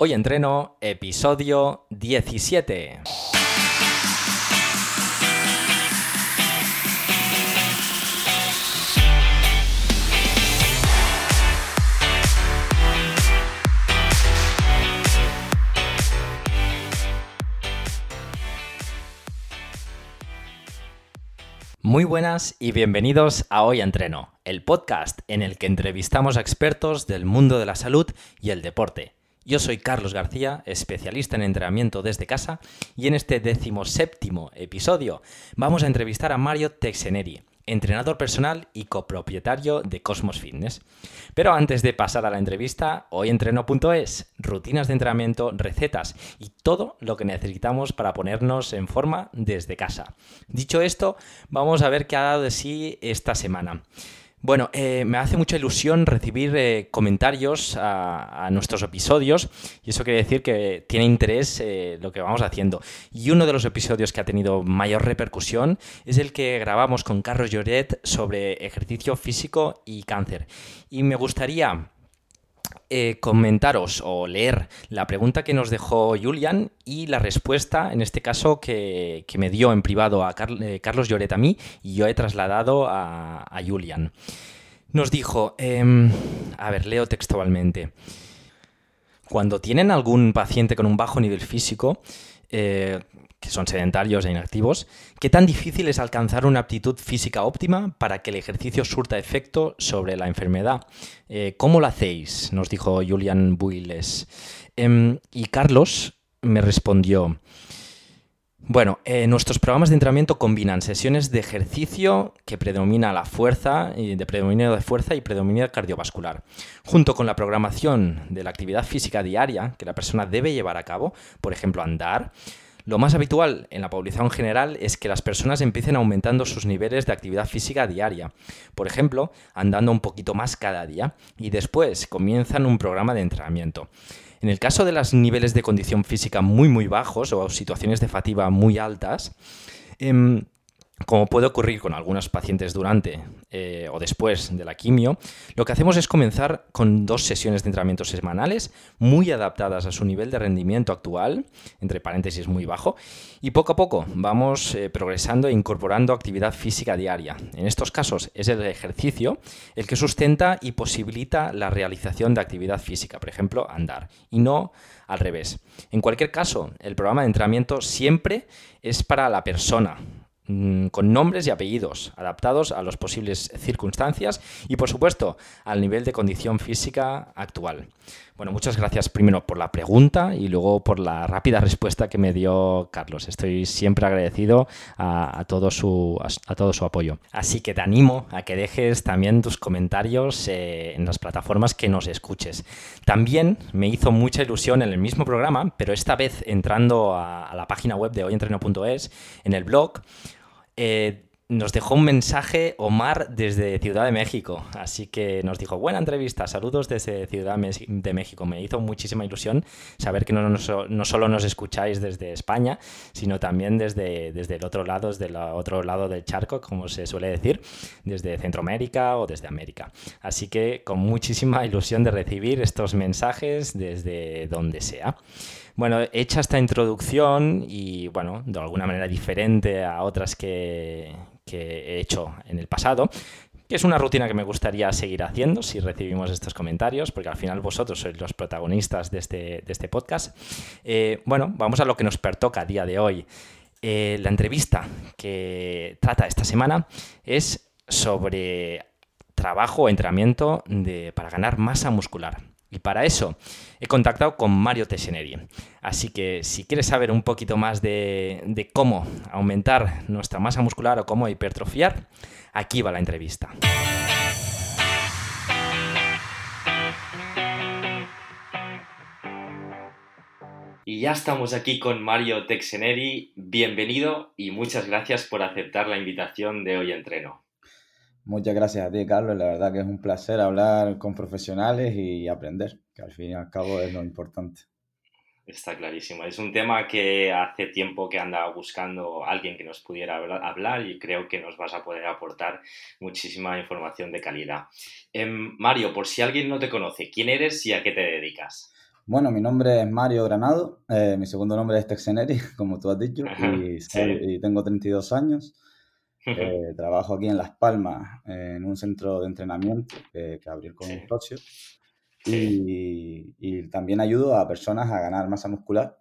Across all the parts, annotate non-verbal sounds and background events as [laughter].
Hoy entreno, episodio 17. Muy buenas y bienvenidos a Hoy Entreno, el podcast en el que entrevistamos a expertos del mundo de la salud y el deporte yo soy Carlos García, especialista en entrenamiento desde casa, y en este decimoséptimo episodio vamos a entrevistar a Mario Texeneri, entrenador personal y copropietario de Cosmos Fitness. Pero antes de pasar a la entrevista, hoyentreno.es, rutinas de entrenamiento, recetas y todo lo que necesitamos para ponernos en forma desde casa. Dicho esto, vamos a ver qué ha dado de sí esta semana. Bueno, eh, me hace mucha ilusión recibir eh, comentarios a, nuestros episodios y eso quiere decir que tiene interés eh, lo que vamos haciendo. Y uno de los episodios que ha tenido mayor repercusión es el que grabamos con Carlos Lloret sobre ejercicio físico y cáncer. Y me gustaría eh, comentaros o leer la pregunta que nos dejó Julian y la respuesta, en este caso, que, me dio en privado a eh, Carlos Lloret a mí y yo he trasladado a, Julian. Nos dijo, em, a ver, leo textualmente. Cuando tienen algún paciente con un bajo nivel físico, eh, que son sedentarios e inactivos, ¿qué tan difícil es alcanzar una aptitud física óptima para que el ejercicio surta efecto sobre la enfermedad? Eh, ¿Cómo lo hacéis? Nos dijo Julian Builes. Em, y Carlos me respondió, bueno, eh, nuestros programas de entrenamiento combinan sesiones de ejercicio que predomina la fuerza, de predominio de fuerza y predominio cardiovascular, junto con la programación de la actividad física diaria que la persona debe llevar a cabo, por ejemplo, andar, lo más habitual en la población general es que las personas empiecen aumentando sus niveles de actividad física diaria, por ejemplo, andando un poquito más cada día, y después comienzan un programa de entrenamiento. En el caso de los niveles de condición física muy muy bajos o situaciones de fatiga muy altas, em, como puede ocurrir con algunos pacientes durante eh, o después de la quimio, lo que hacemos es comenzar con dos sesiones de entrenamiento semanales muy adaptadas a su nivel de rendimiento actual, entre paréntesis muy bajo, y poco a poco vamos eh, progresando e incorporando actividad física diaria. En estos casos es el ejercicio el que sustenta y posibilita la realización de actividad física, por ejemplo, andar, y no al revés. En cualquier caso, el programa de entrenamiento siempre es para la persona, con nombres y apellidos, adaptados a las posibles circunstancias y, por supuesto, al nivel de condición física actual. Bueno, muchas gracias primero por la pregunta y luego por la rápida respuesta que me dio Carlos. Estoy siempre agradecido a, todo, su, a, todo su apoyo. Así que te animo a que dejes también tus comentarios eh, en las plataformas que nos escuches. También me hizo mucha ilusión en el mismo programa, pero esta vez entrando a la página web de hoyentreno.es, en el blog, eh, nos dejó un mensaje Omar desde Ciudad de México. Así que nos dijo, buena entrevista, saludos desde Ciudad de México. Me hizo muchísima ilusión saber que no, solo nos escucháis desde España, sino también desde, desde el otro lado, desde el otro lado del charco, como se suele decir, desde Centroamérica o desde América. Así que con muchísima ilusión de recibir estos mensajes desde donde sea. Bueno, hecha esta introducción y, bueno, de alguna manera diferente a otras que, he hecho en el pasado, que es una rutina que me gustaría seguir haciendo si recibimos estos comentarios, porque al final vosotros sois los protagonistas de este, este podcast. Eh, bueno, vamos a lo que nos pertoca a día de hoy. Eh, la entrevista que trata esta semana es sobre trabajo o entrenamiento para ganar masa muscular. Y para eso he contactado con Mario Teseneri. Así que si quieres saber un poquito más de, cómo aumentar nuestra masa muscular o cómo hipertrofiar, aquí va la entrevista. Y ya estamos aquí con Mario Texeneri. Bienvenido y muchas gracias por aceptar la invitación de Hoy Entreno. Muchas gracias a ti, Carlos. La verdad que es un placer hablar con profesionales y aprender, que al fin y al cabo es lo importante. Está clarísimo. Es un tema que hace tiempo que andaba buscando alguien que nos pudiera hablar y creo que nos vas a poder aportar muchísima información de calidad. Em, Mario, por si alguien no te conoce, ¿quién eres y a qué te dedicas? Bueno, mi nombre es Mario Granado, eh, mi segundo nombre es Texeneri, [laughs] como tú has dicho, y, y tengo 32 años. Eh, [laughs] trabajo aquí en Las Palmas, en un centro de entrenamiento que, que abrí con un socio. Y, y, también ayudo a personas a ganar masa muscular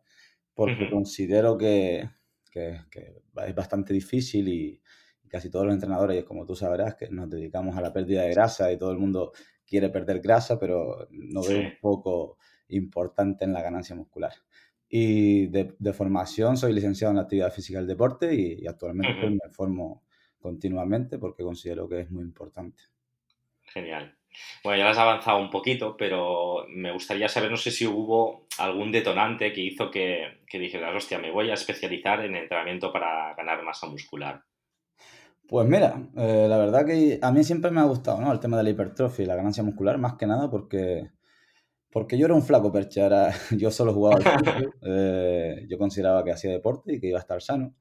porque considero que, que, que, es bastante difícil y, casi todos los entrenadores, como tú sabrás, que nos dedicamos a la pérdida de grasa y todo el mundo quiere perder grasa, pero no veo un poco importante en la ganancia muscular. Y de, de, formación soy licenciado en la actividad física del deporte y, actualmente me formo continuamente porque considero que es muy importante. Genial. Bueno, ya lo has avanzado un poquito, pero me gustaría saber, no sé si hubo algún detonante que hizo que, que dijeras, hostia, me voy a especializar en entrenamiento para ganar masa muscular. Pues mira, eh, la verdad que a mí siempre me ha gustado ¿no? el tema de la hipertrofia y la ganancia muscular, más que nada porque, porque yo era un flaco percha, era, [laughs] yo solo jugaba al fútbol, eh, yo consideraba que hacía deporte y que iba a estar sano.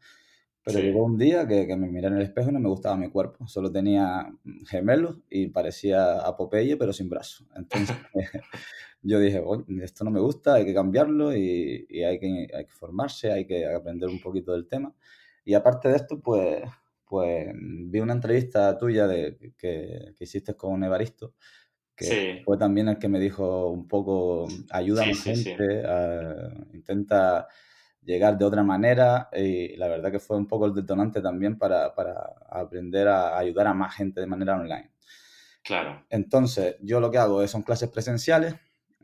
Pero llegó un día que, que, me miré en el espejo y no me gustaba mi cuerpo. Solo tenía gemelos y parecía a Popeye, pero sin brazos. Entonces [laughs] [laughs] yo dije, esto no me gusta, hay que cambiarlo y, y hay, que, hay, que, formarse, hay que aprender un poquito del tema. Y aparte de esto, pues, pues vi una entrevista tuya de, que, que hiciste con Evaristo, que fue también el que me dijo un poco, ayuda a la gente, intenta llegar de otra manera y la verdad que fue un poco el detonante también para, para aprender a ayudar a más gente de manera online. Claro. Entonces, yo lo que hago es, son clases presenciales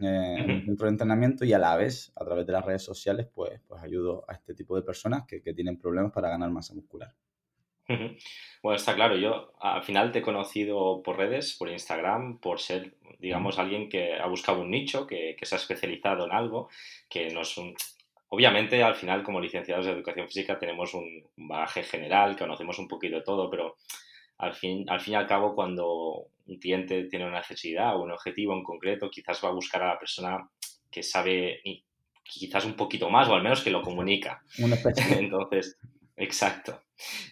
eh, en el centro de entrenamiento y a la vez, a través de las redes sociales, pues, pues ayudo a este tipo de personas que, que tienen problemas para ganar masa muscular. Bueno, está claro, yo al final te he conocido por redes, por Instagram, por ser, digamos, alguien que ha buscado un nicho, que, que se ha especializado en algo, que no es un, Obviamente, al final, como licenciados de educación física, tenemos un bagaje general, conocemos un poquito de todo, pero al fin, al fin y al cabo, cuando un cliente tiene una necesidad o un objetivo en concreto, quizás va a buscar a la persona que sabe quizás un poquito más, o al menos que lo comunica. Una. [laughs] Entonces, exacto.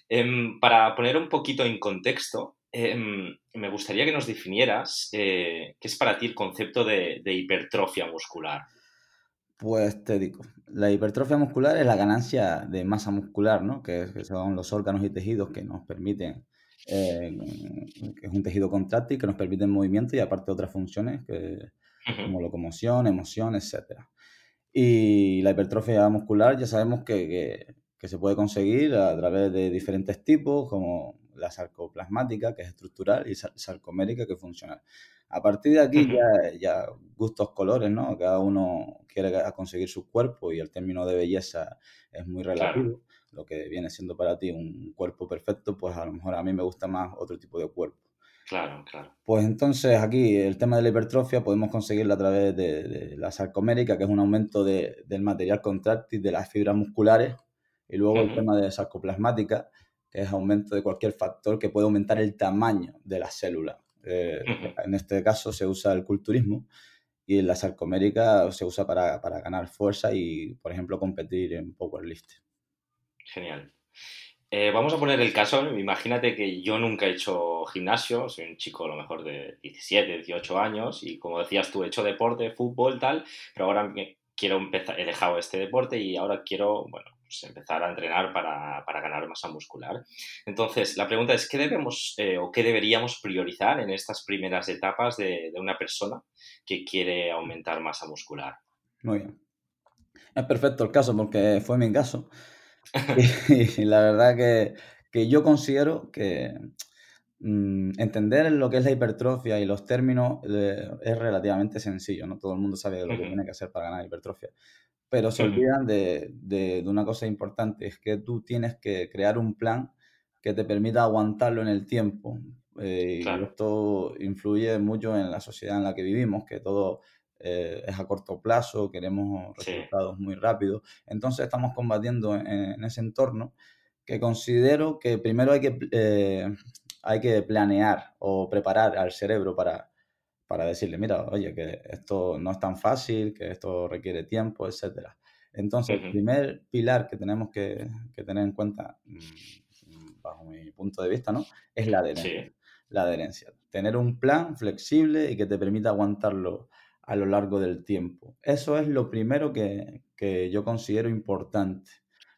Em, para poner un poquito en contexto, em, me gustaría que nos definieras eh, qué es para ti el concepto de hipertrofia muscular. Pues te digo, la hipertrofia muscular es la ganancia de masa muscular, ¿no? Que, son los órganos y tejidos que nos permiten, eh, que es un tejido contráctil que nos permite movimiento y aparte otras funciones que, como locomoción, emoción, etc. Y la hipertrofia muscular ya sabemos que, que, se puede conseguir a través de diferentes tipos, como la sarcoplasmática, que es estructural, y sarcomérica, que es funcional. A partir de aquí ya, ya, gustos colores, ¿no? Cada uno quiere conseguir su cuerpo y el término de belleza es muy relativo. Lo que viene siendo para ti un cuerpo perfecto, pues a lo mejor a mí me gusta más otro tipo de cuerpo. Claro, claro. Pues entonces aquí el tema de la hipertrofia podemos conseguirlo a través de, la sarcomérica, que es un aumento de, del material contráctil de las fibras musculares, y luego el tema de sarcoplasmática, que es aumento de cualquier factor que puede aumentar el tamaño de la célula. Eh, en este caso se usa el culturismo y la sarcomérica se usa para, para ganar fuerza y, por ejemplo, competir en powerlift. Genial. Eh, vamos a poner el caso, imagínate que yo nunca he hecho gimnasio, soy un chico a lo mejor de 17, 18 años y como decías tú, he hecho deporte, fútbol, tal, pero ahora quiero empezar, he dejado este deporte y ahora quiero, bueno, pues, empezar a entrenar para, para, ganar masa muscular. Entonces, la pregunta es, ¿qué debemos eh, o qué deberíamos priorizar en estas primeras etapas de, de, una persona que quiere aumentar masa muscular? Muy bien. Es perfecto el caso porque fue mi caso. [laughs] y, y, la verdad que, que yo considero que mmm, entender lo que es la hipertrofia y los términos eh, es relativamente sencillo, ¿no? Todo el mundo sabe lo que tiene que hacer para ganar hipertrofia pero se olvidan de, de, de, una cosa importante, es que tú tienes que crear un plan que te permita aguantarlo en el tiempo. Eh, claro. Y esto influye mucho en la sociedad en la que vivimos, que todo eh, es a corto plazo, queremos resultados sí. muy rápidos. Entonces estamos combatiendo en, en, ese entorno que considero que primero hay que, eh, hay que planear o preparar al cerebro para, para decirle, mira, oye, que esto no es tan fácil, que esto requiere tiempo, etc. Entonces, uh -huh. el primer pilar que tenemos que, que, tener en cuenta, mm, bajo mi punto de vista, ¿no? Es la adherencia. Sí. La adherencia. Tener un plan flexible y que te permita aguantarlo a lo largo del tiempo. Eso es lo primero que, yo considero importante.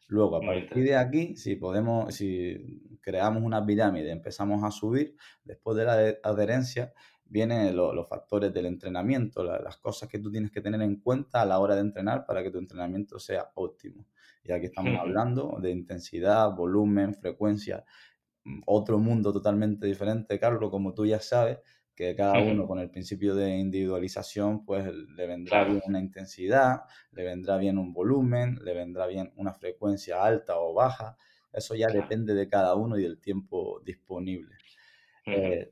Luego, a partir de aquí, si podemos, si creamos una pirámide, empezamos a subir, después de la adherencia, vienen los factores del entrenamiento, las cosas que tú tienes que tener en cuenta a la hora de entrenar para que tu entrenamiento sea óptimo. Y aquí estamos hablando de intensidad, volumen, frecuencia, mm, otro mundo totalmente diferente, Carlos, como tú ya sabes, que cada uno con el principio de individualización, pues le vendrá bien una intensidad, le vendrá bien un volumen, le vendrá bien una frecuencia alta o baja. Eso ya depende de cada uno y del tiempo disponible. Eh,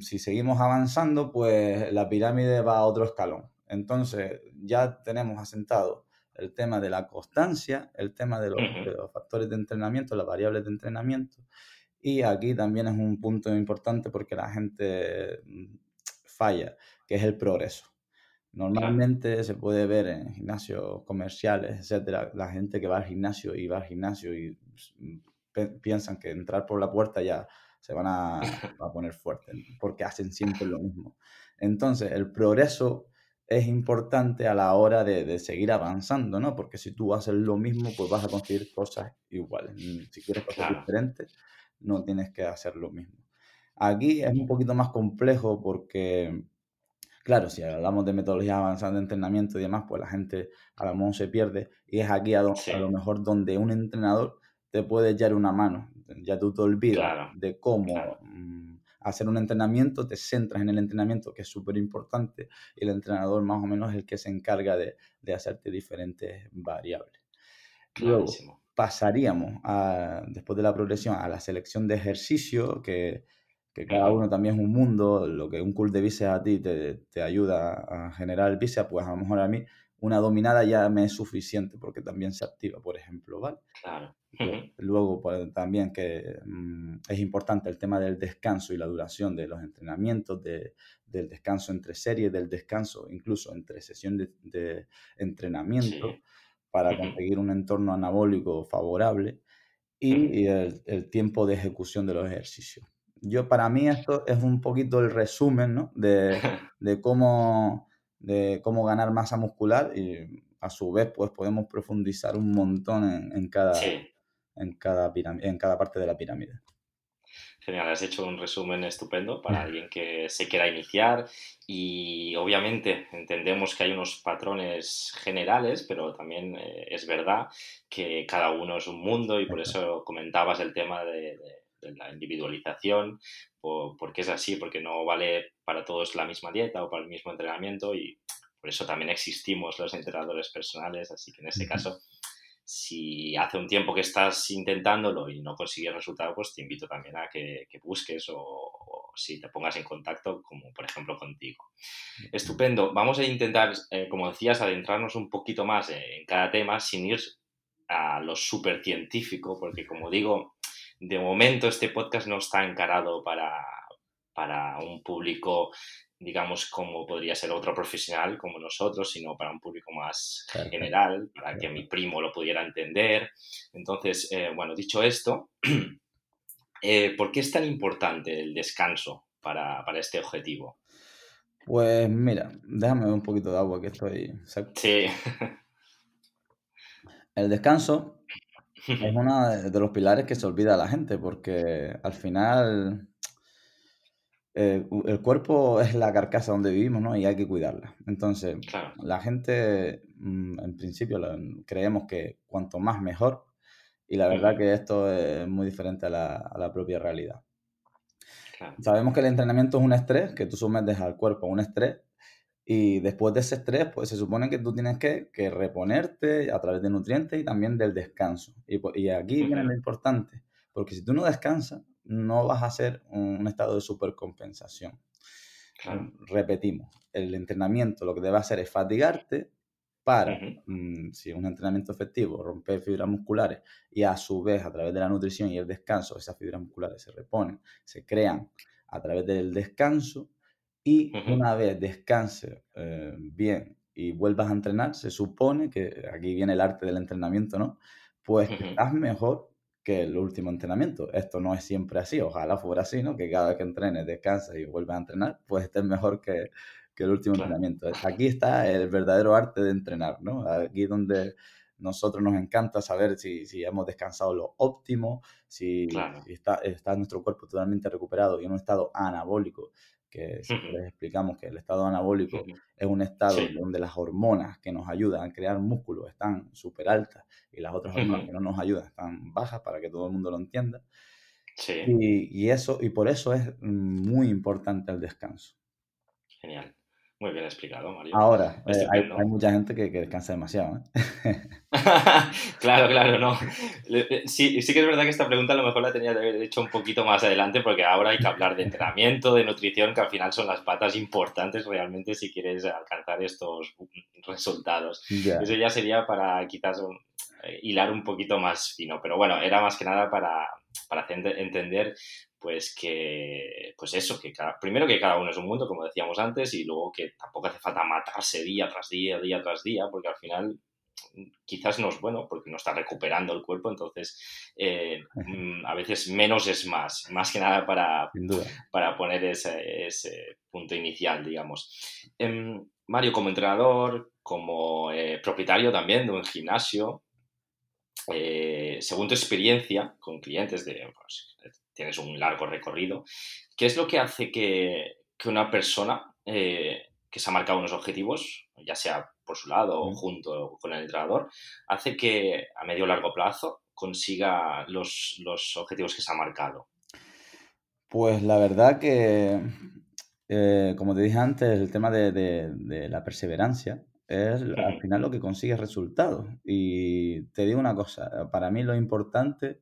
si seguimos avanzando, pues la pirámide va a otro escalón. Entonces, ya tenemos asentado el tema de la constancia, el tema de los, de los factores de entrenamiento, las variables de entrenamiento, y aquí también es un punto importante porque la gente mm, falla, que es el progreso. Normalmente se puede ver en gimnasios comerciales, etcétera, la gente que va al gimnasio y va al gimnasio y mm, piensan que entrar por la puerta ya se van a, [laughs] a poner fuertes, porque hacen siempre lo mismo. Entonces, el progreso es importante a la hora de, de, seguir avanzando, ¿no? Porque si tú haces lo mismo, pues vas a conseguir cosas iguales. Si quieres cosas diferentes, no tienes que hacer lo mismo. Aquí es un poquito más complejo porque, claro, si hablamos de metodologías avanzadas de entrenamiento y demás, pues la gente a lo mejor se pierde y es aquí a, lo mejor donde un entrenador te puede echar una mano. Ya tú te olvidas de cómo mm, hacer un entrenamiento, te centras en el entrenamiento, que es súper importante, y el entrenador más o menos es el que se encarga de, de hacerte diferentes variables. Luego, pasaríamos a, después de la progresión a la selección de ejercicio, que, que cada uno también es un mundo, lo que un cool de bíceps a ti te, te, ayuda a generar el bíceps, pues a lo mejor a mí una dominada ya me es suficiente porque también se activa, por ejemplo, ¿vale? Claro. Luego pues, también que mm, es importante el tema del descanso y la duración de los entrenamientos, de, del descanso entre series, del descanso incluso entre sesiones de, de entrenamiento para conseguir un entorno anabólico favorable y, el, tiempo de ejecución de los ejercicios. Yo, para mí, esto es un poquito el resumen ¿no? de, [laughs] de, cómo, de cómo ganar masa muscular y a su vez pues podemos profundizar un montón en, en cada, en, cada en cada parte de la pirámide. Genial, has hecho un resumen estupendo para alguien que se quiera iniciar y obviamente entendemos que hay unos patrones generales, pero también eh, es verdad que cada uno es un mundo y por eso comentabas el tema de, la individualización, porque es así, porque no vale para todos la misma dieta o para el mismo entrenamiento y por eso también existimos los entrenadores personales, así que en ese caso si hace un tiempo que estás intentándolo y no consigues resultado, pues te invito también a que, busques o, si te pongas en contacto, como por ejemplo contigo. Estupendo. Vamos a intentar, eh, como decías, adentrarnos un poquito más en cada tema sin ir a lo súper científico, porque como digo, de momento este podcast no está encarado para, para un público digamos, como podría ser otro profesional como nosotros, sino para un público más general, para que mi primo lo pudiera entender. Entonces, eh, bueno, dicho esto, [clears throat] eh, ¿por qué es tan importante el descanso para, este objetivo? Pues mira, déjame un poquito de agua que estoy. Sí. El descanso [laughs] es uno de los pilares que se olvida a la gente, porque al final eh, el cuerpo es la carcasa donde vivimos, ¿no? Y hay que cuidarla. Entonces, la gente, mm, en principio, creemos que cuanto más mejor, y la verdad que esto es muy diferente a la, propia realidad. Sabemos que el entrenamiento es un estrés, que tú sometes al cuerpo a un estrés, y después de ese estrés, pues se supone que tú tienes que, reponerte a través de nutrientes y también del descanso. Y, pues, y aquí viene lo importante, porque si tú no descansas, no vas a hacer un estado de supercompensación. Repetimos, el entrenamiento lo que debe hacer es fatigarte para, mm, si es un entrenamiento efectivo, romper fibras musculares y a su vez a través de la nutrición y el descanso esas fibras musculares se reponen, se crean a través del descanso y una vez descanse eh, bien y vuelvas a entrenar, se supone que aquí viene el arte del entrenamiento, ¿no? Pues estás mejor que el último entrenamiento. Esto no es siempre así, ojalá fuera así, ¿no? Que cada vez que entrenes, descansas y vuelves a entrenar, pues estés mejor que, que el último entrenamiento. Aquí está el verdadero arte de entrenar, ¿no? Aquí donde nosotros nos encanta saber si, si hemos descansado lo óptimo, si, está, está, nuestro cuerpo totalmente recuperado y en un estado anabólico, que les explicamos que el estado anabólico es un estado donde las hormonas que nos ayudan a crear músculo están súper altas y las otras hormonas que no nos ayudan están bajas para que todo el mundo lo entienda. Sí. Y, y, eso, y por eso es muy importante el descanso. Genial. Muy bien explicado, Mario. Ahora, eh, hay, mucha gente que, descansa demasiado. ¿eh? [laughs] claro, claro, no. Sí, sí que es verdad que esta pregunta a lo mejor la tenía que haber hecho un poquito más adelante porque ahora hay que hablar de entrenamiento, de nutrición, que al final son las patas importantes realmente si quieres alcanzar estos resultados. Eso ya sería para quizás eh, hilar un poquito más fino, pero bueno, era más que nada para, para entender pues que, pues eso, que primero que cada uno es un mundo, como decíamos antes, y luego que tampoco hace falta matarse día tras día, día tras día, porque al final quizás no es bueno porque no está recuperando el cuerpo, entonces eh, mm, a veces menos es más, más que nada para, para poner ese, ese, punto inicial, digamos. Em, Mario, como entrenador, como eh, propietario también de un gimnasio, eh, según tu experiencia con clientes de, pues, tienes un largo recorrido. ¿Qué es lo que hace que, una persona eh, que se ha marcado unos objetivos, ya sea por su lado o junto con el entrenador, hace que a medio o largo plazo consiga los, objetivos que se ha marcado? Pues la verdad que, eh, como te dije antes, el tema de, la perseverancia es al final lo que consigue resultados. Y te digo una cosa, para mí lo importante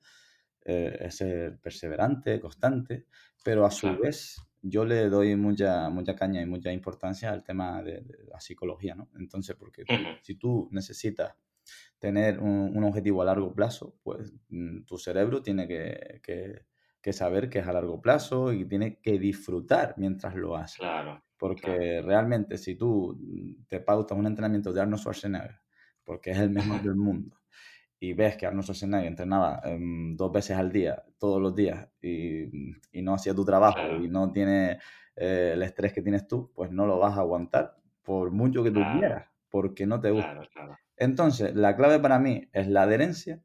eh, es ser perseverante, constante, pero a su vez yo le doy mucha, mucha caña y mucha importancia al tema de, la psicología, ¿no? Entonces, porque si tú necesitas tener un, objetivo a largo plazo, pues mm, tu cerebro tiene que, que, saber que es a largo plazo y tiene que disfrutar mientras lo hace. Claro. Porque realmente si tú mm, te pautas un entrenamiento de Arnold Schwarzenegger, porque es el mejor del mundo, y ves que Arnold Schwarzenegger entrenaba em, dos veces al día, todos los días, y, y no hacía tu trabajo y no tiene eh, el estrés que tienes tú, pues no lo vas a aguantar por mucho que tú quieras, porque no te gusta. Entonces, la clave para mí es la adherencia.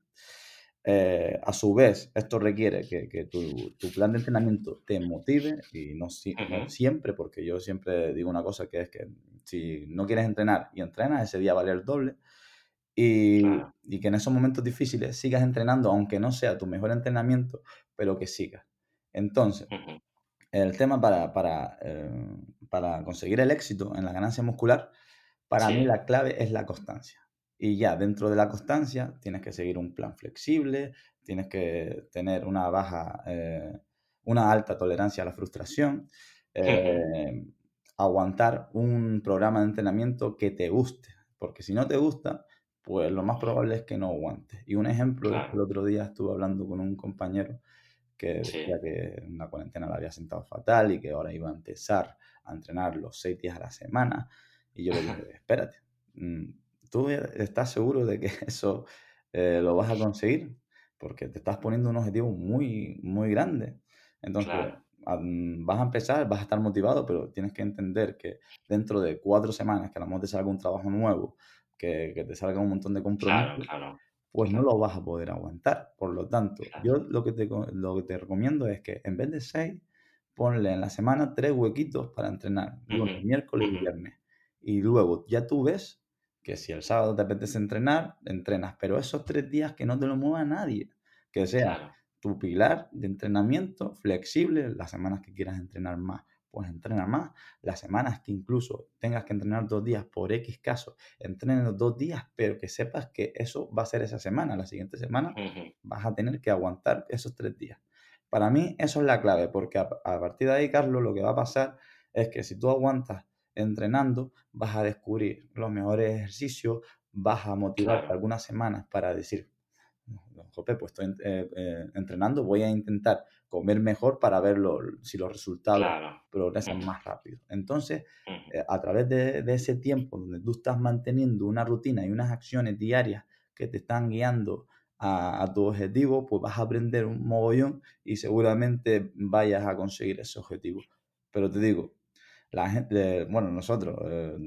Eh, a su vez, esto requiere que, que tu, tu, plan de entrenamiento te motive y no, no, siempre, porque yo siempre digo una cosa que es que si no quieres entrenar y entrenas, ese día vale el doble. Y, que en esos momentos difíciles sigas entrenando, aunque no sea tu mejor entrenamiento, pero que sigas. Entonces, el tema para, para, eh, para, conseguir el éxito en la ganancia muscular, para mí la clave es la constancia. Y ya dentro de la constancia tienes que seguir un plan flexible, tienes que tener una baja, eh, una alta tolerancia a la frustración, eh, aguantar un programa de entrenamiento que te guste, porque si no te gusta, pues lo más probable es que no aguante. Y un ejemplo, el otro día estuve hablando con un compañero que decía que en la cuarentena le había sentado fatal y que ahora iba a empezar a entrenar los seis días a la semana. Y yo le dije, [laughs] espérate, mm, ¿tú estás seguro de que [laughs] eso eh, lo vas a conseguir? Porque te estás poniendo un objetivo muy, muy grande. Entonces, vas a empezar, vas a estar motivado, pero tienes que entender que dentro de cuatro semanas, que a lo mejor te salga un trabajo nuevo, que, te salga un montón de compromisos, pues no lo vas a poder aguantar. Por lo tanto, yo lo que, te, lo que te recomiendo es que en vez de seis, ponle en la semana tres huequitos para entrenar, lunes, miércoles y viernes. Y luego ya tú ves que si el sábado te apetece entrenar, entrenas, pero esos tres días que no te lo mueva nadie, que sea tu pilar de entrenamiento flexible las semanas que quieras entrenar más pues entrena más. Las semanas que incluso tengas que entrenar dos días por X caso, entrena dos días, pero que sepas que eso va a ser esa semana. La siguiente semana vas a tener que aguantar esos tres días. Para mí eso es la clave, porque a, partir de ahí, Carlos, lo que va a pasar es que si tú aguantas entrenando, vas a descubrir los mejores ejercicios, vas a motivarte algunas semanas para decir, Jope, pues estoy eh, eh, entrenando, voy a intentar comer mejor para ver si los resultados progresan más rápido. Entonces, eh, a través de, ese tiempo donde tú estás manteniendo una rutina y unas acciones diarias que te están guiando a, tu objetivo, pues vas a aprender un mogollón y seguramente vayas a conseguir ese objetivo. Pero te digo, la gente, bueno, nosotros eh,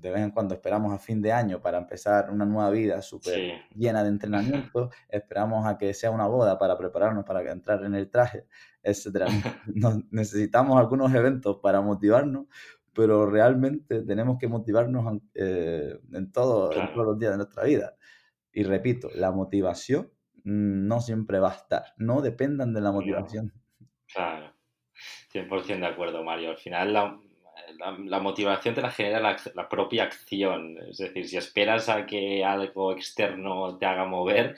de vez en cuando esperamos a fin de año para empezar una nueva vida súper llena de entrenamiento, [laughs] esperamos a que sea una boda para prepararnos para entrar en el traje, etc. [laughs] necesitamos algunos eventos para motivarnos, pero realmente tenemos que motivarnos eh, en, todo, en todos los días de nuestra vida. Y repito, la motivación no siempre va a estar, no dependan de la motivación. Claro, 100% de acuerdo, Mario. Al final la, la, motivación te la genera la, propia acción. Es decir, si esperas a que algo externo te haga mover,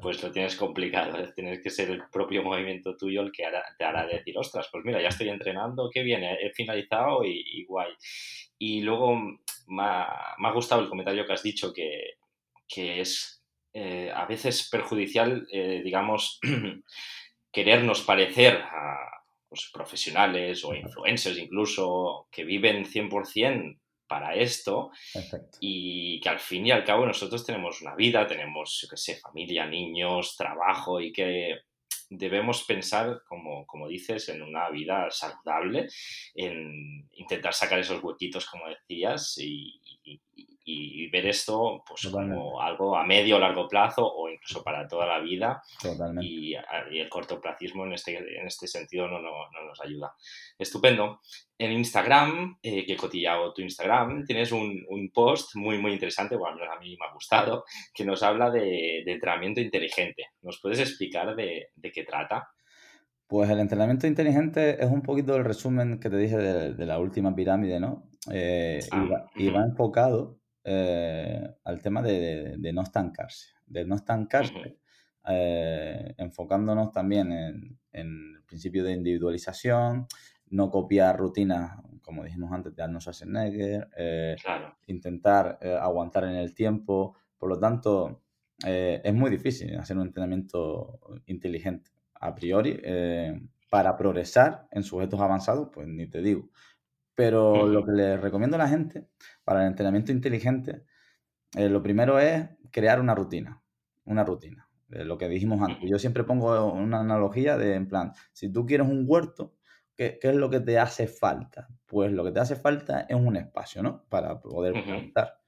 pues lo tienes complicado. Tienes que ser el propio movimiento tuyo el que te hará decir, ostras, pues mira, ya estoy entrenando, qué bien, he finalizado y, guay. Y luego me ha, gustado el comentario que has dicho que, es eh, a veces perjudicial, eh, digamos, [clears throat] querernos parecer a pues, profesionales o influencers incluso que viven 100% para esto y que al fin y al cabo nosotros tenemos una vida, tenemos, yo qué sé, familia, niños, trabajo y que debemos pensar, como, como dices, en una vida saludable, en intentar sacar esos huequitos, como decías, y, y ver esto pues como algo a medio o largo plazo o incluso para toda la vida y, el cortoplacismo en este, en este sentido no, no, nos ayuda. Estupendo. En Instagram, eh, que he cotillado tu Instagram, tienes un, un, post muy muy interesante, bueno, a mí me ha gustado, que nos habla de, de entrenamiento inteligente. ¿Nos puedes explicar de, de qué trata? Pues el entrenamiento inteligente es un poquito el resumen que te dije de, la última pirámide, ¿no? Eh, y, va, enfocado eh, al tema de, no estancarse, de no estancarse, eh, enfocándonos también en, el principio de individualización, no copiar rutinas, como dijimos antes, de Arnold Schwarzenegger, eh, intentar aguantar en el tiempo, por lo tanto, es muy difícil hacer un entrenamiento inteligente. A priori, para progresar en sujetos avanzados, pues ni te digo. Pero lo que le recomiendo a la gente para el entrenamiento inteligente, eh, lo primero es crear una rutina. Una rutina. lo que dijimos antes. Yo siempre pongo una analogía de, en plan, si tú quieres un huerto, ¿qué, es lo que te hace falta? Pues lo que te hace falta es un espacio, ¿no? Para poder plantar.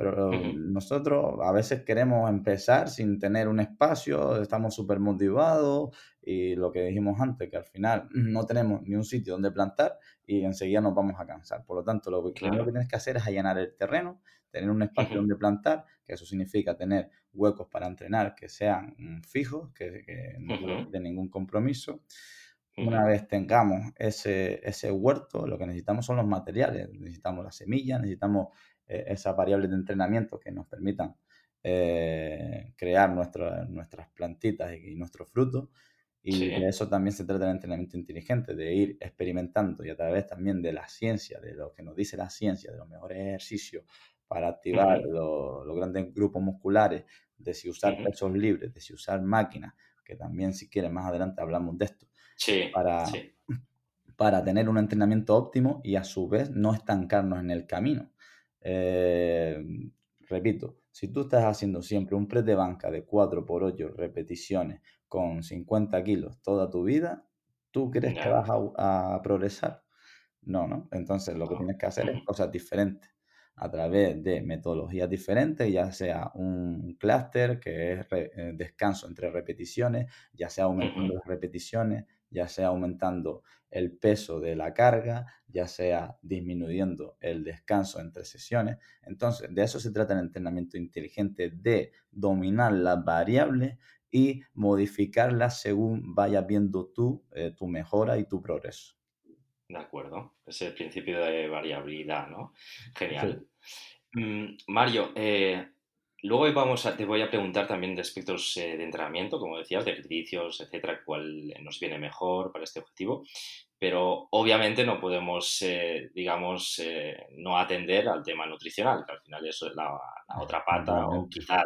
Pero nosotros a veces queremos empezar sin tener un espacio, estamos súper motivados y lo que dijimos antes, que al final no tenemos ni un sitio donde plantar y enseguida nos vamos a cansar. Por lo tanto, lo primero que tienes que hacer es allanar el terreno, tener un espacio donde plantar, que eso significa tener huecos para entrenar que sean mm, fijos, que, no de ningún compromiso. Una vez tengamos ese, ese huerto, lo que necesitamos son los materiales. Necesitamos las semillas, necesitamos esas variables de entrenamiento que nos permitan eh, crear nuestras plantitas y, nuestros frutos. Y de eso también se trata el entrenamiento inteligente, de ir experimentando y a través también de la ciencia, de lo que nos dice la ciencia, de los mejores ejercicios para activar los, grandes grupos musculares, de si usar pesos libres, de si usar máquinas, que también si quieres más adelante hablamos de esto, para, para tener un entrenamiento óptimo y a su vez no estancarnos en el camino. Eh, repito, si tú estás haciendo siempre un press de banca de 4 por 8 repeticiones con 50 kilos toda tu vida, ¿tú crees que vas a, progresar? No, ¿no? Entonces lo que tienes que hacer es cosas diferentes a través de metodologías diferentes, ya sea un clúster, que es eh, descanso entre repeticiones, ya sea aumentando las repeticiones, ya sea aumentando el peso de la carga, ya sea disminuyendo el descanso entre sesiones. Entonces, de eso se trata el entrenamiento inteligente, de dominar las variables y modificarlas según vayas viendo tú eh, tu mejora y tu progreso. De acuerdo, es el principio de variabilidad, ¿no? Genial. Mm, Mario, eh, Luego vamos a, te voy a preguntar también de aspectos eh, de entrenamiento, como decías, de ejercicios, etcétera, cuál nos viene mejor para este objetivo. Pero obviamente no podemos, eh, digamos, eh, no atender al tema nutricional, que al final eso es la, otra pata o quizá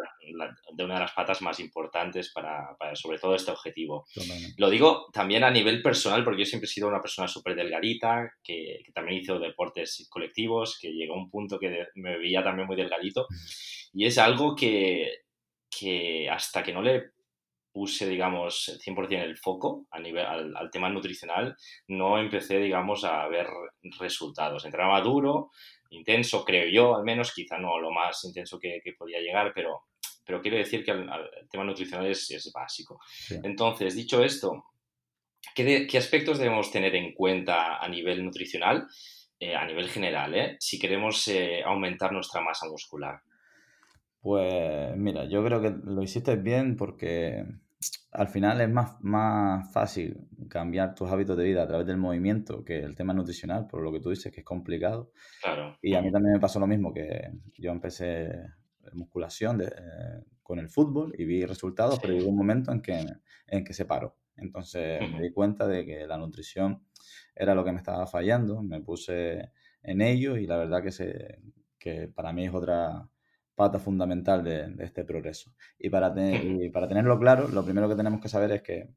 de una de las patas más importantes para, sobre todo este objetivo. Lo digo también a nivel personal porque yo siempre he sido una persona súper delgadita, que, también hizo deportes colectivos, que llegó a un punto que me veía también muy delgadito y es algo que, que hasta que no le puse, digamos, 100% el foco a nivel, al, tema nutricional, no empecé, digamos, a ver resultados. Entrenaba duro, intenso, creo yo, al menos, quizá no lo más intenso que, podía llegar, pero, pero quiero decir que el, tema nutricional es, es básico. Entonces, dicho esto, ¿qué, ¿qué, aspectos debemos tener en cuenta a nivel nutricional, eh, a nivel general, eh, si queremos eh, aumentar nuestra masa muscular? Pues mira, yo creo que lo hiciste bien porque al final es más, más fácil cambiar tus hábitos de vida a través del movimiento que el tema nutricional, por lo que tú dices que es complicado. Claro. Y a mí también me pasó lo mismo, que yo empecé musculación de, eh, con el fútbol y vi resultados, pero llegó un momento en que, en que se paró. Entonces me di cuenta de que la nutrición era lo que me estaba fallando, me puse en ello y la verdad que, se, que para mí es otra pata fundamental de, este progreso. Y para, para tenerlo claro, lo primero que tenemos que saber es que,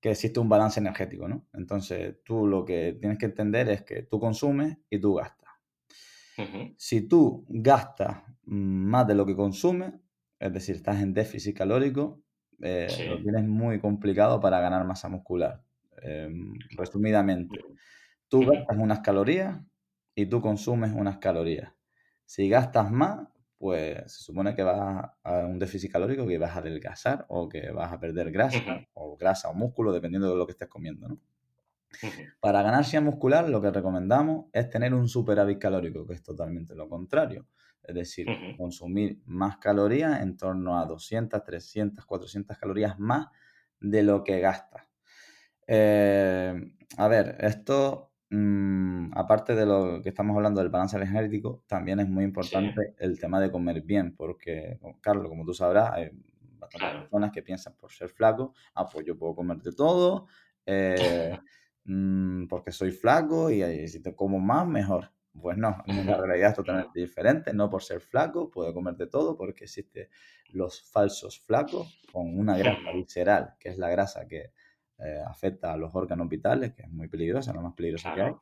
que existe un balance energético, ¿no? Entonces, tú lo que tienes que entender es que tú consumes y tú gastas. Si tú gastas más de lo que consumes, es decir, estás en déficit calórico, eh, lo tienes muy complicado para ganar masa muscular. Em, resumidamente, tú gastas unas calorías y tú consumes unas calorías. Si gastas más, pues se supone que vas a un déficit calórico que vas a adelgazar o que vas a perder grasa o grasa o músculo, dependiendo de lo que estés comiendo, ¿no? Para ganar muscular, lo que recomendamos es tener un superávit calórico, que es totalmente lo contrario. Es decir, consumir más calorías en torno a 200, 300, 400 calorías más de lo que gastas. Eh, a ver, esto Mm, aparte de lo que estamos hablando del balance energético, también es muy importante el tema de comer bien, porque, Carlos, como tú sabrás, hay bastantes personas que piensan por ser flaco, ah, pues yo puedo comer de todo, eh, [laughs] mm, porque soy flaco y, si te como más, mejor. Pues no, la [laughs] realidad es totalmente diferente, no por ser flaco, puedo comer de todo, porque existen los falsos flacos con una grasa visceral, que es la grasa que eh, afecta a los órganos vitales, que es muy peligrosa, lo más peligrosa que hay.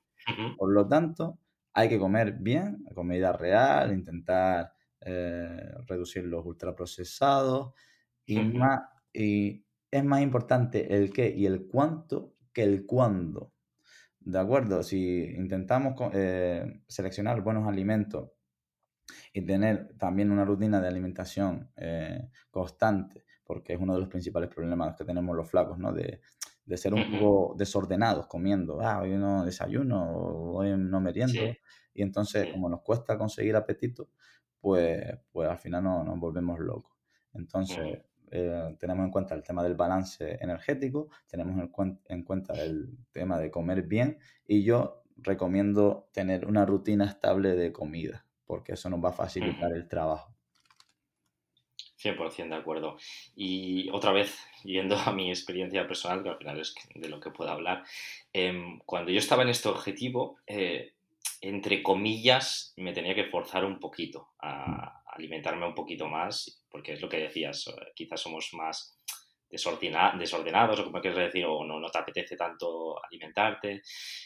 Por lo tanto, hay que comer bien, comida real, intentar eh, reducir los ultraprocesados y, más, y es más importante el qué y el cuánto que el cuándo. ¿De acuerdo? Si intentamos eh, seleccionar buenos alimentos y tener también una rutina de alimentación constante, porque es uno de los principales problemas que tenemos los flacos, ¿no? De, de ser un poco desordenados comiendo. Ah, hoy no desayuno, hoy no meriendo. Y entonces, como nos cuesta conseguir apetito, pues, pues al final no, nos volvemos locos. Entonces, eh, tenemos en cuenta el tema del balance energético, tenemos en, en, cuenta el tema de comer bien y yo recomiendo tener una rutina estable de comida, porque eso nos va a facilitar el trabajo. 100% de acuerdo. Y otra vez, [laughs] yendo a mi experiencia personal, que al final es de lo que puedo hablar, em, cuando yo estaba en este objetivo, eh, entre comillas, me tenía que forzar un poquito a alimentarme un poquito más, porque es lo que decías, eh, quizás somos más desordenados o como quieres decir, o no, te apetece tanto alimentarte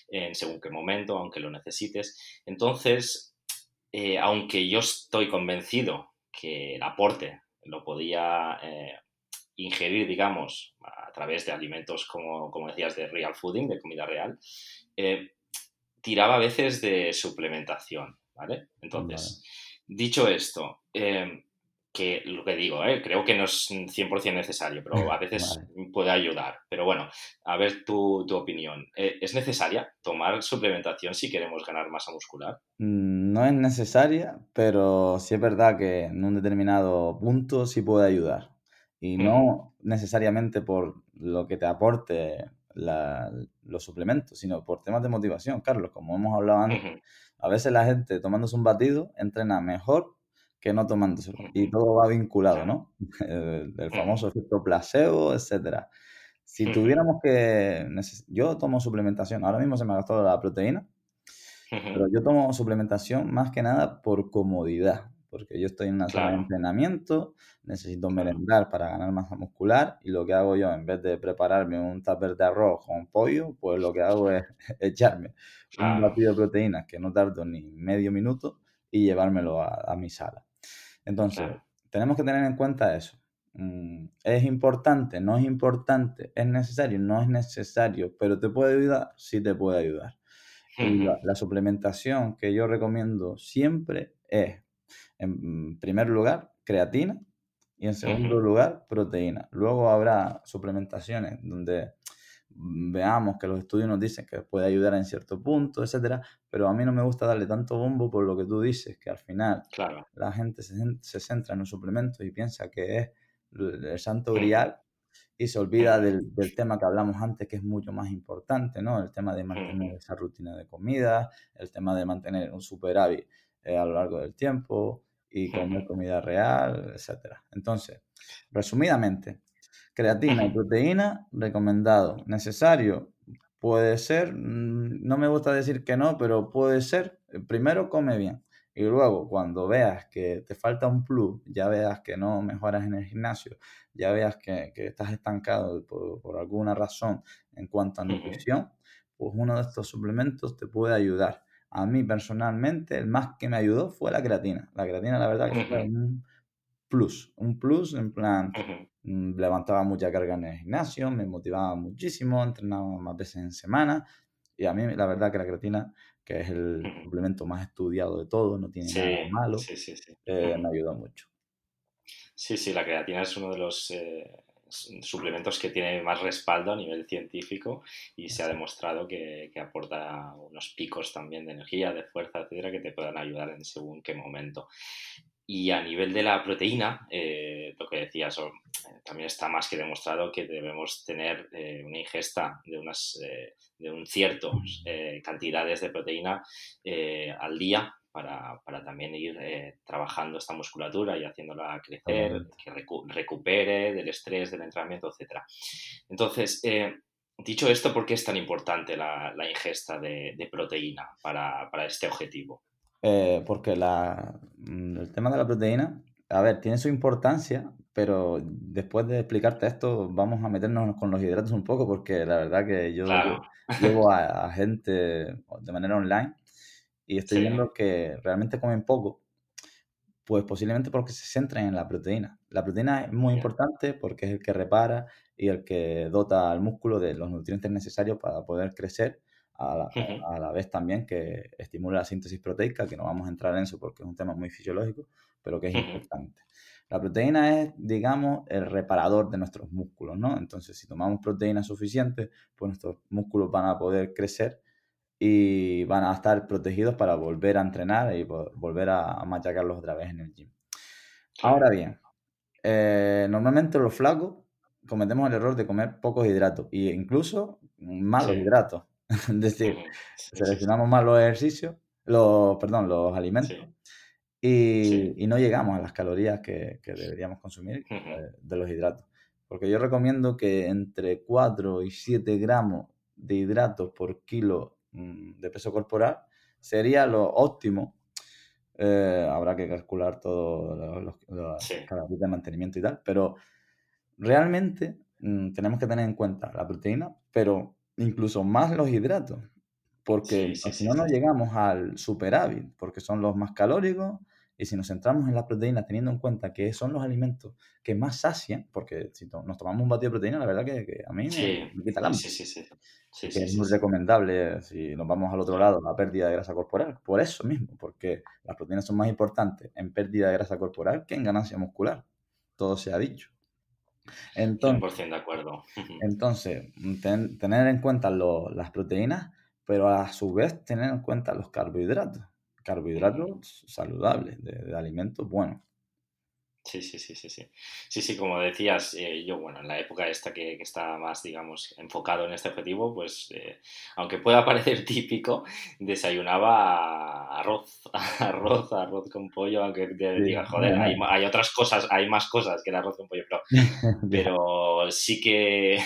en según qué momento, aunque lo necesites. Entonces, eh, aunque yo estoy convencido que el aporte lo podía eh, ingerir, digamos, a través de alimentos como, como, decías, de real fooding, de comida real, eh, tiraba a veces de suplementación, ¿vale? Entonces, dicho esto, eh, que lo que digo, ¿eh? creo que no es 100% necesario, pero a [laughs] veces puede ayudar. Pero bueno, a ver tu, tu opinión. Eh, ¿Es necesaria tomar suplementación si queremos ganar masa muscular? Mm, no es necesaria, pero sí es verdad que en un determinado punto sí puede ayudar. Y no necesariamente por lo que te aporte los suplementos, sino por temas de motivación, Carlos. Como hemos hablado antes, a veces la gente tomándose un batido entrena mejor que no tomándoselo. Y todo va vinculado, ¿no? [laughs] El, famoso efecto placebo, etcétera. Si tuviéramos que... Yo tomo suplementación, ahora mismo se me ha gastado la proteína, pero yo tomo suplementación más que nada por comodidad, porque yo estoy en una sala de entrenamiento, necesito merendar para ganar masa muscular y lo que hago yo, en vez de prepararme un tupper de arroz con pollo, pues lo que hago es [laughs] echarme un batido de proteínas que no tardo ni medio minuto y llevármelo a mi sala. Entonces, tenemos que tener en cuenta eso. mm, ¿es importante? ¿No es importante? ¿Es necesario? No es necesario, pero ¿te puede ayudar? Sí te puede ayudar. la, la suplementación que yo recomiendo siempre es, en primer lugar, creatina y en segundo lugar, proteína. Luego habrá suplementaciones donde veamos que los estudios nos dicen que puede ayudar en cierto punto, etcétera, pero a mí no me gusta darle tanto bombo por lo que tú dices, que al final claro. la gente se, se, centra en los suplementos y piensa que es el santo grial y se olvida del, del, tema que hablamos antes, que es mucho más importante, ¿no? El tema de mantener esa rutina de comida, el tema de mantener un superávit eh, a lo largo del tiempo y comer comida real, etcétera. Entonces, resumidamente, Creatina y proteína, recomendado. Necesario, puede ser, mm, no me gusta decir que no, pero puede ser. Eh, primero come bien. Y luego, cuando veas que te falta un plus, ya veas que no mejoras en el gimnasio, ya veas que, estás estancado por, alguna razón en cuanto a nutrición, pues uno de estos suplementos te puede ayudar. A mí personalmente, el más que me ayudó fue la creatina. La creatina, la verdad, que fue un plus. Un plus en plan, Mm, levantaba mucha carga en el gimnasio, me motivaba muchísimo, entrenaba más veces en semana y a mí la verdad que la creatina, que es el suplemento más estudiado de todo, no tiene nada malo, eh, me ayuda mucho. Sí, sí, la creatina es uno de los eh, suplementos que tiene más respaldo a nivel científico y se ha demostrado que, que, aporta unos picos también de energía, de fuerza, etcétera, que te puedan ayudar en según qué momento. Y a nivel de la proteína, eh, lo que decías, eh, también está más que demostrado que debemos tener eh, una ingesta de unas de un cierto cantidades de proteína al día para, para también ir trabajando esta musculatura y haciéndola crecer, que recupere del estrés, del entrenamiento, etc. Entonces, dicho esto, ¿por qué es tan importante la, la ingesta de, de proteína para, para este objetivo? Eh, porque la, mm, el tema de la proteína, a ver, tiene su importancia, pero después de explicarte esto, vamos a meternos con los hidratos un poco, porque la verdad que yo llevo a, gente de manera online y estoy viendo que realmente comen poco, pues posiblemente porque se centran en la proteína. La proteína es muy importante porque es el que repara y el que dota al músculo de los nutrientes necesarios para poder crecer a la, vez también que estimula la síntesis proteica, que no vamos a entrar en eso porque es un tema muy fisiológico, pero que es importante. La proteína es, digamos, el reparador de nuestros músculos, ¿no? Entonces, si tomamos proteína suficiente, pues nuestros músculos van a poder crecer y van a estar protegidos para volver a entrenar y volver a machacarlos otra vez en el gym. Ahora bien, eh, normalmente los flacos cometemos el error de comer pocos hidratos e incluso malos hidratos. [laughs] es decir, seleccionamos mal los ejercicios, los, perdón, los alimentos y, no llegamos a las calorías que, deberíamos consumir de los hidratos. Porque yo recomiendo que entre 4 y 7 gramos de hidratos por kilo mm, de peso corporal sería lo óptimo. Eh, habrá que calcular todo los, los, de mantenimiento y tal, pero realmente mm, tenemos que tener en cuenta la proteína, pero incluso más los hidratos, porque si no, no llegamos al superávit, porque son los más calóricos, y si nos centramos en las proteínas, teniendo en cuenta que son los alimentos que más sacian, porque si nos tomamos un batido de proteína, la verdad que, a mí me, quita el hambre. Sí, sí, sí. es muy recomendable si nos vamos al otro lado, la pérdida de grasa corporal. Por eso mismo, porque las proteínas son más importantes en pérdida de grasa corporal que en ganancia muscular. Todo se ha dicho. Entonces, de acuerdo. [laughs] Entonces, tener en cuenta las proteínas, pero a su vez tener en cuenta los carbohidratos. Carbohidratos saludables, de, de alimentos buenos. Sí, sí, sí, sí, sí. Sí, sí, como decías, eh, yo, bueno, en la época esta que, que, está más, digamos, enfocado en este objetivo, pues, eh, aunque pueda parecer [laughs] típico, desayunaba arroz, [laughs] arroz, arroz con pollo, aunque te diga, joder, hay, hay, otras cosas, hay más cosas que el arroz con pollo, pero, [laughs] pero sí que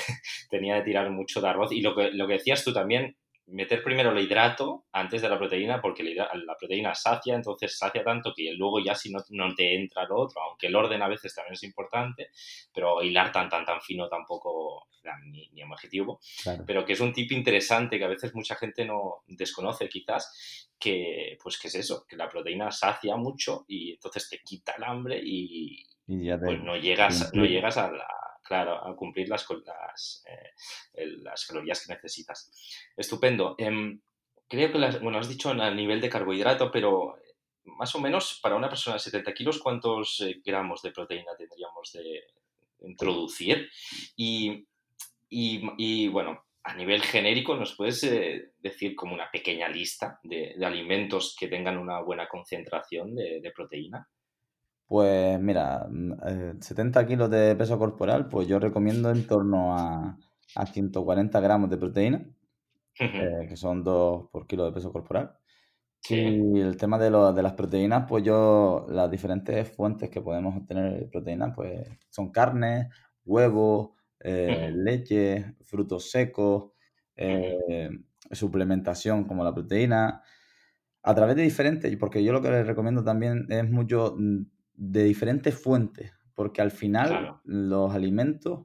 tenía de tirar mucho de arroz. Y lo que, lo que decías tú también, meter primero el hidrato antes de la proteína, porque la, proteína sacia, entonces sacia tanto que luego ya si no, no, te entra lo otro, aunque el orden a veces también es importante, pero hilar tan, tan, tan fino tampoco ni, ni objetivo, pero que es un tip interesante que a veces mucha gente no desconoce quizás, que pues que es eso, que la proteína sacia mucho y entonces te quita el hambre y, Y ya te, pues no llegas, no llegas a, la, claro, a cumplir las, las, eh, las calorías que necesitas. Estupendo. Em, creo que, las, bueno, has dicho a nivel de carbohidrato, pero más o menos para una persona de 70 kilos, ¿cuántos eh, gramos de proteína tendríamos de introducir? Y, bueno, a nivel genérico, ¿nos puedes eh, decir como una pequeña lista de, alimentos que tengan una buena concentración de proteína? Pues mira, 70 mm, eh, kilos de peso corporal, pues yo recomiendo en torno a, 140 gramos de proteína, eh, que son 2 por kilo de peso corporal. Y el tema de, de las proteínas, pues yo, las diferentes fuentes que podemos obtener de proteínas, pues son carne, huevos, eh, leche, frutos secos, suplementación como la proteína, a través de diferentes, porque yo lo que les recomiendo también es mucho mm, de diferentes fuentes, porque al final los alimentos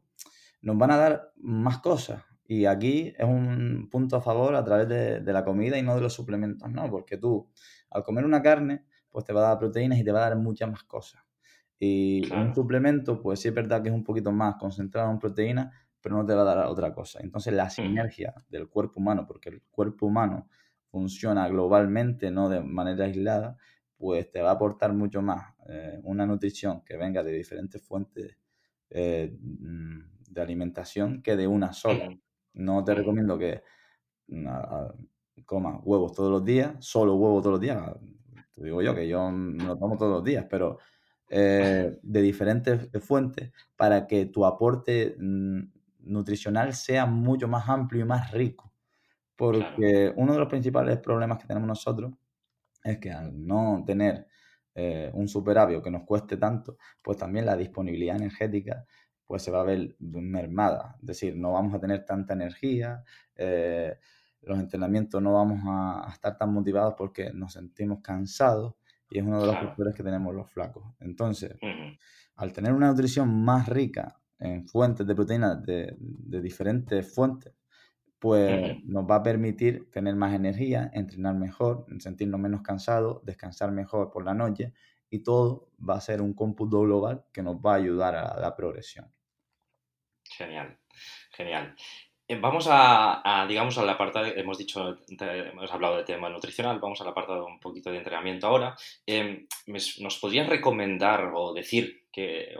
nos van a dar más cosas. Y aquí es un punto a favor a través de, la comida y no de los suplementos, ¿no? Porque tú, al comer una carne, pues te va a dar proteínas y te va a dar muchas más cosas. Y un suplemento, pues sí es verdad que es un poquito más concentrado en proteínas, pero no te va a dar otra cosa. Entonces la sinergia del cuerpo humano, porque el cuerpo humano funciona globalmente, no de manera aislada, pues te va a aportar mucho más eh, una nutrición que venga de diferentes fuentes eh, mm, de alimentación que de una sola. No te recomiendo que mm, comas huevos todos los días, solo huevos todos los días. Te digo yo que yo me lo tomo todos los días, pero eh, [laughs] de diferentes fuentes para que tu aporte mm, nutricional sea mucho más amplio y más rico. Porque uno de los principales problemas que tenemos nosotros es que al no tener eh, un superávit que nos cueste tanto, pues también la disponibilidad energética pues se va a ver mermada. Es decir, no vamos a tener tanta energía, eh, los entrenamientos no vamos a, estar tan motivados porque nos sentimos cansados y es uno de los factores que tenemos los flacos. Entonces, al tener una nutrición más rica en fuentes de proteínas de diferentes fuentes, pues nos va a permitir tener más energía, entrenar mejor, sentirnos menos cansados, descansar mejor por la noche y todo va a ser un cómputo global que nos va a ayudar a la progresión. Genial, genial. Eh, vamos a, digamos, a la parte, hemos dicho, hemos hablado de tema nutricional, vamos a la parte de un poquito de entrenamiento ahora. Em, ¿Nos podrías recomendar o decir que,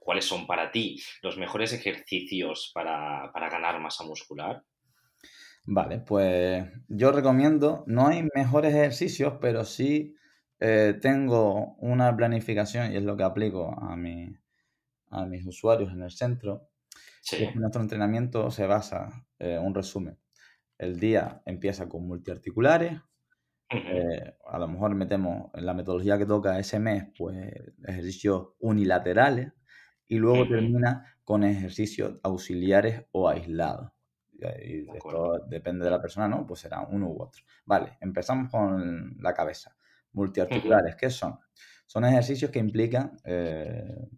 cuáles son para ti los mejores ejercicios para, para ganar masa muscular? Vale, pues yo recomiendo, no hay mejores ejercicios, pero sí eh, tengo una planificación y es lo que aplico a, mi, a mis usuarios en el centro. nuestro entrenamiento se basa, eh, un resumen, el día empieza con multiarticulares, eh, a lo mejor metemos en la metodología que toca ese mes, pues ejercicios unilaterales y luego termina con ejercicios auxiliares o aislados y esto depende de la persona, ¿no? Pues será uno u otro. Vale, empezamos con la cabeza. Multiarticulares, ¿qué son? Son ejercicios que implican eh,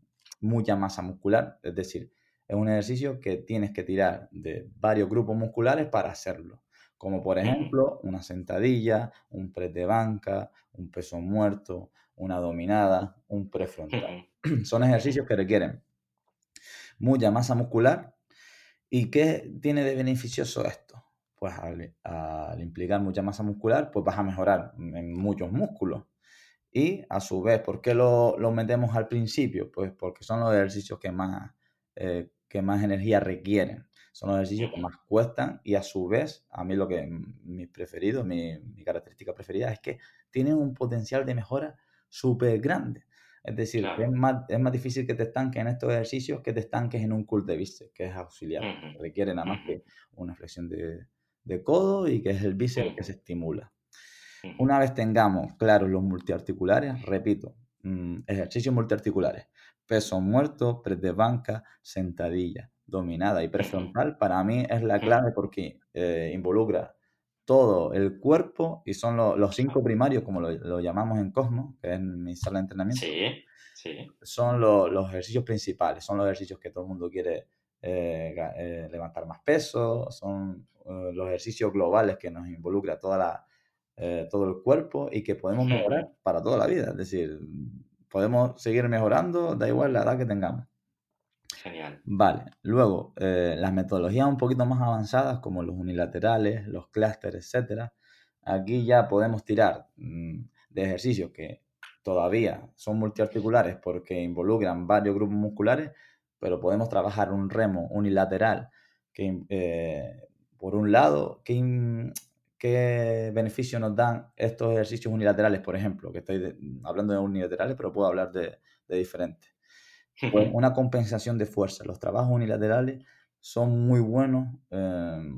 mucha masa muscular, es decir, es un ejercicio que tienes que tirar de varios grupos musculares para hacerlo, como por ejemplo una sentadilla, un press de banca, un peso muerto, una dominada, un prefrontal. [clears throat] Son ejercicios que requieren mucha masa muscular ¿Y qué tiene de beneficioso esto? Pues al, implicar mucha masa muscular, pues vas a mejorar en muchos músculos. Y a su vez, ¿por qué lo, metemos al principio? Pues porque son los ejercicios que más, eh, que más energía requieren. Son los ejercicios que más cuestan y a su vez, a mí lo que mi preferido, mi, mi característica preferida es que tienen un potencial de mejora súper grande. Es decir, es, más, es más difícil que te estanques en estos ejercicios que te estanques en un cult de bíceps, que es auxiliar. Requiere nada más que una flexión de, de, codo y que es el bíceps que se estimula. Una vez tengamos claros los multiarticulares, repito, mm, ejercicios multiarticulares, peso muerto, press de banca, sentadilla, dominada y prefrontal, para mí es la clave porque eh, involucra todo el cuerpo y son los cinco primarios, como lo, llamamos en Cosmos, que es mi sala de entrenamiento. Sí, sí. Son los ejercicios principales, son los ejercicios que todo el mundo quiere eh, eh, levantar más peso, son eh, los ejercicios globales que nos involucra toda la, todo el cuerpo y que podemos mejorar para toda la vida. Es decir, podemos seguir mejorando, da igual la edad que tengamos. Genial. Vale, luego eh, las metodologías un poquito más avanzadas como los unilaterales, los clústeres, etcétera. Aquí ya podemos tirar mm, de ejercicios que todavía son multiarticulares porque involucran varios grupos musculares, pero podemos trabajar un remo unilateral que, eh, por un lado, ¿qué, ¿qué beneficio nos dan estos ejercicios unilaterales, por ejemplo? Que estoy hablando de unilaterales, pero puedo hablar de diferentes. Pues una compensación de fuerza. Los trabajos unilaterales son muy buenos eh,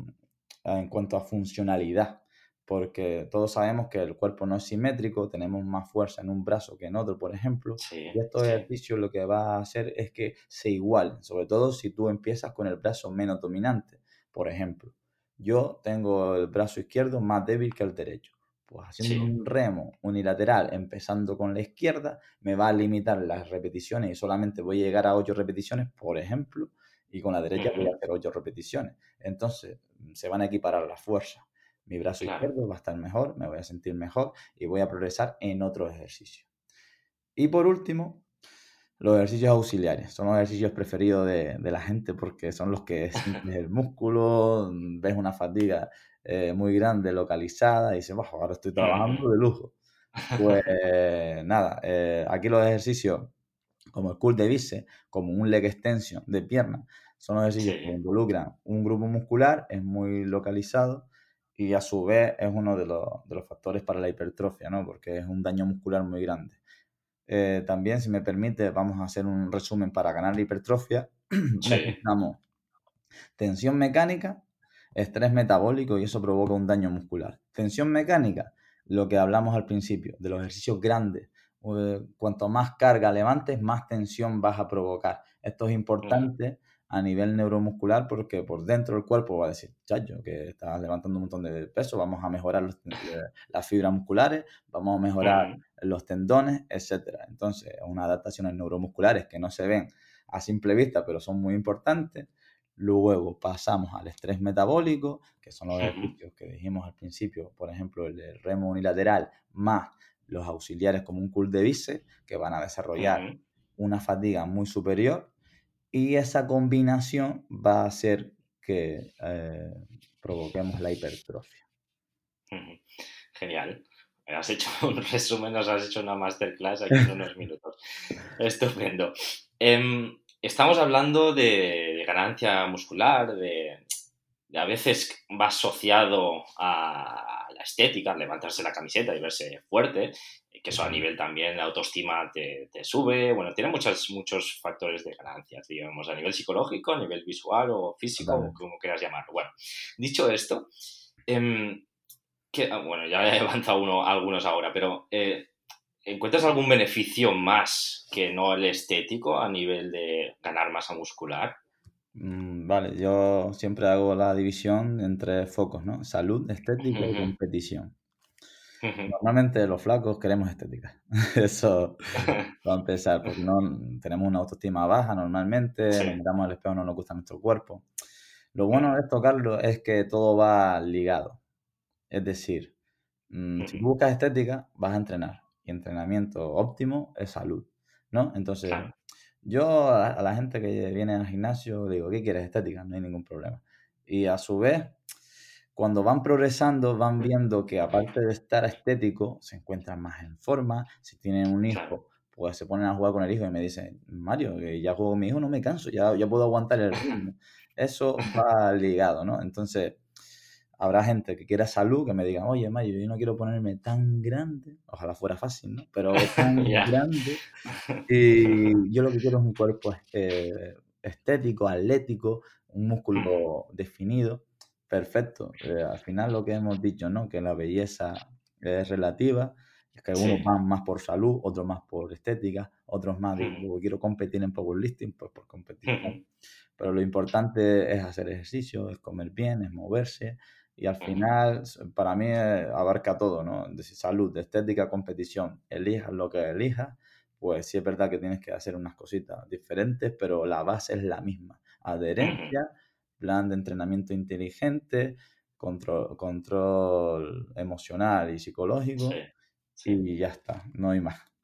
en cuanto a funcionalidad, porque todos sabemos que el cuerpo no es simétrico, tenemos más fuerza en un brazo que en otro, por ejemplo, y estos ejercicios lo que va a hacer es que se igualen, sobre todo si tú empiezas con el brazo menos dominante, por ejemplo. Yo tengo el brazo izquierdo más débil que el derecho. Pues haciendo un remo unilateral empezando con la izquierda me va a limitar las repeticiones y solamente voy a llegar a 8 repeticiones, por ejemplo, y con la derecha voy a hacer 8 repeticiones. Entonces se van a equiparar las fuerzas. Mi brazo izquierdo va a estar mejor, me voy a sentir mejor y voy a progresar en otros ejercicios. Y por último, los ejercicios auxiliares. Son los ejercicios preferidos de, de la gente porque son los que [laughs] sientes el músculo, ves una fatiga eh, muy grande, localizada, y dice, bajo, ahora estoy trabajando de lujo. Pues [laughs] nada, eh, aquí los ejercicios como el cool de bíceps, como un leg extension de pierna, son los ejercicios que involucran un grupo muscular, es muy localizado y a su vez es uno de los, de los factores para la hipertrofia, ¿no? porque es un daño muscular muy grande. Eh, también, si me permite, vamos a hacer un resumen para ganar la hipertrofia. [clears throat] Necesitamos tensión mecánica, estrés metabólico y eso provoca un daño muscular. Tensión mecánica, lo que hablamos al principio, de los ejercicios grandes. Eh, cuanto más carga levantes, más tensión vas a provocar. Esto es importante a nivel neuromuscular porque por dentro del cuerpo va a decir, chacho, que estás levantando un montón de peso, vamos a mejorar eh, las fibras musculares, vamos a mejorar los tendones, etc. Entonces, unas adaptaciones neuromusculares que no se ven a simple vista, pero son muy importantes. Luego pasamos al estrés metabólico, que son los ejercicios que dijimos al principio, por ejemplo, el remo unilateral más los auxiliares como un cool de bíceps, que van a desarrollar una fatiga muy superior y esa combinación va a hacer que eh, provoquemos la hipertrofia. Genial. Has hecho [laughs] un resumen, nos has hecho una masterclass aquí en unos [laughs] minutos. Estupendo. Em, estamos hablando de, ganancia muscular, de, a veces va asociado a la estética, levantarse la camiseta y verse fuerte, que eso a nivel también de autoestima te, sube, bueno, tiene muchos, muchos factores de ganancias, digamos, a nivel psicológico, a nivel visual o físico, como quieras llamarlo. Bueno, dicho esto, em, que, ah, bueno, ya he [laughs] avanzado uno, algunos ahora, pero eh, ¿Encuentras algún beneficio más que no el estético a nivel de ganar masa muscular? Mm, vale, yo siempre hago la división entre focos, ¿no? Salud, estética y competición. Normalmente los flacos queremos estética. [laughs] Eso [laughs] va a empezar, porque no tenemos una autoestima baja normalmente, nos miramos al espejo, no nos gusta nuestro cuerpo. Lo bueno de esto, Carlos, es que todo va ligado. Es decir, mm, si buscas estética, vas a entrenar y entrenamiento óptimo es salud, ¿no? Entonces, yo a la, gente que viene al gimnasio digo, ¿qué quieres? Estética, no hay ningún problema. Y a su vez, cuando van progresando, van viendo que aparte de estar estético, se encuentran más en forma. Si tienen un hijo, pues se ponen a jugar con el hijo y me dicen, Mario, que ya juego con mi hijo, no me canso, ya, ya puedo aguantar el ritmo. [laughs] Eso va ligado, ¿no? Entonces, habrá gente que quiera salud que me diga, oye, Mayo, yo no quiero ponerme tan grande, ojalá fuera fácil, ¿no? Pero tan [laughs] grande. [laughs] Y yo lo que quiero es un cuerpo eh, estético, atlético, un músculo definido, perfecto. Eh, al final lo que hemos dicho, ¿no? Que la belleza es relativa, es que algunos van más por salud, otros más por estética, otros más, digo, quiero competir en powerlifting, pues por competición. Pero lo importante es hacer ejercicio, es comer bien, es moverse, y al final, para mí, eh, abarca todo, ¿no? De salud, estética, competición. Elijas lo que elijas, pues sí es verdad que tienes que hacer unas cositas diferentes, pero la base es la misma. Adherencia, plan de entrenamiento inteligente, control, control emocional y psicológico, y ya está, no hay más.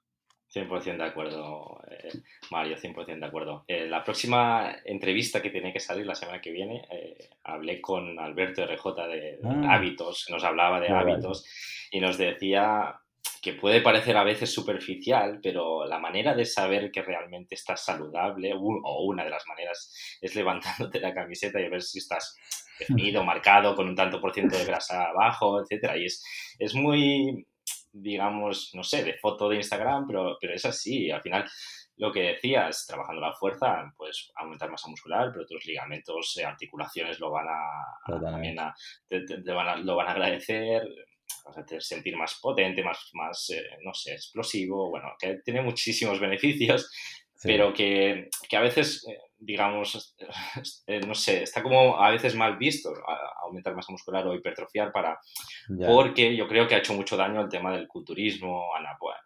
100% de acuerdo, eh, Mario, 100% de acuerdo. Eh, la próxima entrevista que tiene que salir la semana que viene, eh, hablé con Alberto RJ de, ah. hábitos, nos hablaba de hábitos y nos decía que puede parecer a veces superficial, pero la manera de saber que realmente estás saludable, o una de las maneras, es levantándote la camiseta y ver si estás [laughs] definido, marcado, con un tanto por ciento de grasa abajo, etcétera. Y es, es muy, digamos, no sé, de foto de Instagram, pero, pero es así. Al final, lo que decías, trabajando la fuerza, pues aumentar masa muscular, pero tus ligamentos, eh, articulaciones lo van a, también te, van a, lo van a agradecer, vas a sentir más potente, más, más eh, no sé, explosivo, bueno, que tiene muchísimos [laughs] beneficios, pero que, que, a veces, eh, digamos, [laughs] eh, no sé, está como a veces mal visto aumentar masa muscular o hipertrofiar para, porque yo creo que ha hecho mucho daño el tema del culturismo,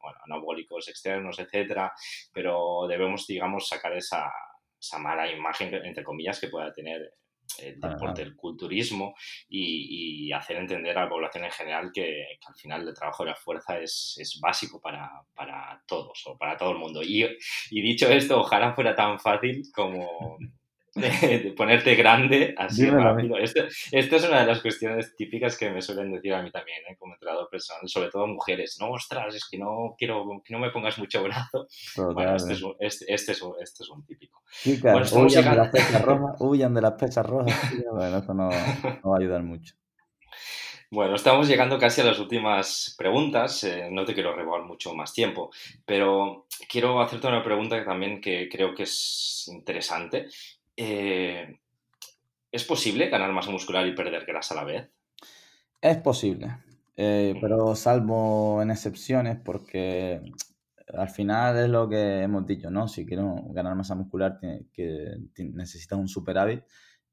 bueno, anabólicos externos, etcétera, pero debemos, digamos, sacar esa, esa mala imagen, entre comillas, que pueda tener el deporte, el culturismo y, hacer entender a la población en general que, al final el trabajo de la fuerza es, es básico para, para, todos o para todo el mundo. Y, y dicho esto, ojalá fuera tan fácil como, de, ponerte grande así rápido. Esto, es una de las cuestiones típicas que me suelen decir a mí también, ¿eh? como entrenador personal, sobre todo mujeres. No, ostras, es que no quiero que no me pongas mucho brazo. Bueno, este es, un, este, este, es un, este es un típico. Chicas, huyan, de las pesas rojas, huyan de las pesas rojas. Bueno, eso no, no, va a ayudar mucho. Bueno, estamos llegando casi a las últimas preguntas. Eh, no te quiero robar mucho más tiempo, pero quiero hacerte una pregunta que también que creo que es interesante eh, ¿es posible ganar masa muscular y perder grasa a la vez? Es posible, eh, pero salvo en excepciones, porque al final es lo que hemos dicho, ¿no? Si quieres ganar masa muscular, que necesitas un superávit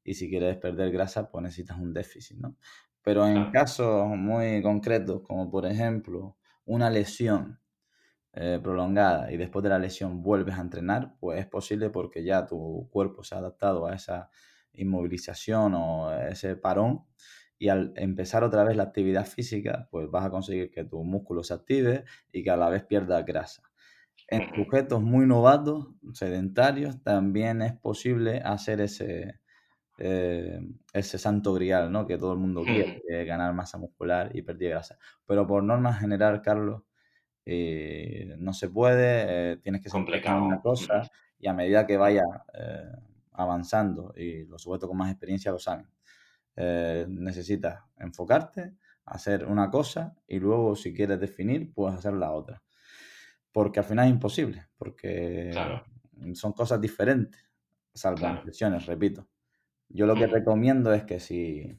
y si quieres perder grasa, pues necesitas un déficit, ¿no? Pero en casos muy concretos, como por ejemplo una lesión eh, prolongada y después de la lesión vuelves a entrenar, pues es posible porque ya tu cuerpo se ha adaptado a esa inmovilización o ese parón y al empezar otra vez la actividad física, pues vas a conseguir que tu músculo se active y que a la vez pierda grasa. En sujetos muy novatos, sedentarios, también es posible hacer ese, eh, ese santo grial, ¿no? Que todo el mundo quiere, ganar masa muscular y perder grasa. Pero por norma general, Carlos, eh, no se puede, eh, tienes que complicar una cosa y a medida que vaya eh, avanzando y los sujetos con más experiencia lo saben, necesitas enfocarte, hacer una cosa y luego si quieres definir puedes hacer la otra. Porque al final es imposible, porque son cosas diferentes, salvo claro. repito. Yo lo que recomiendo es que si,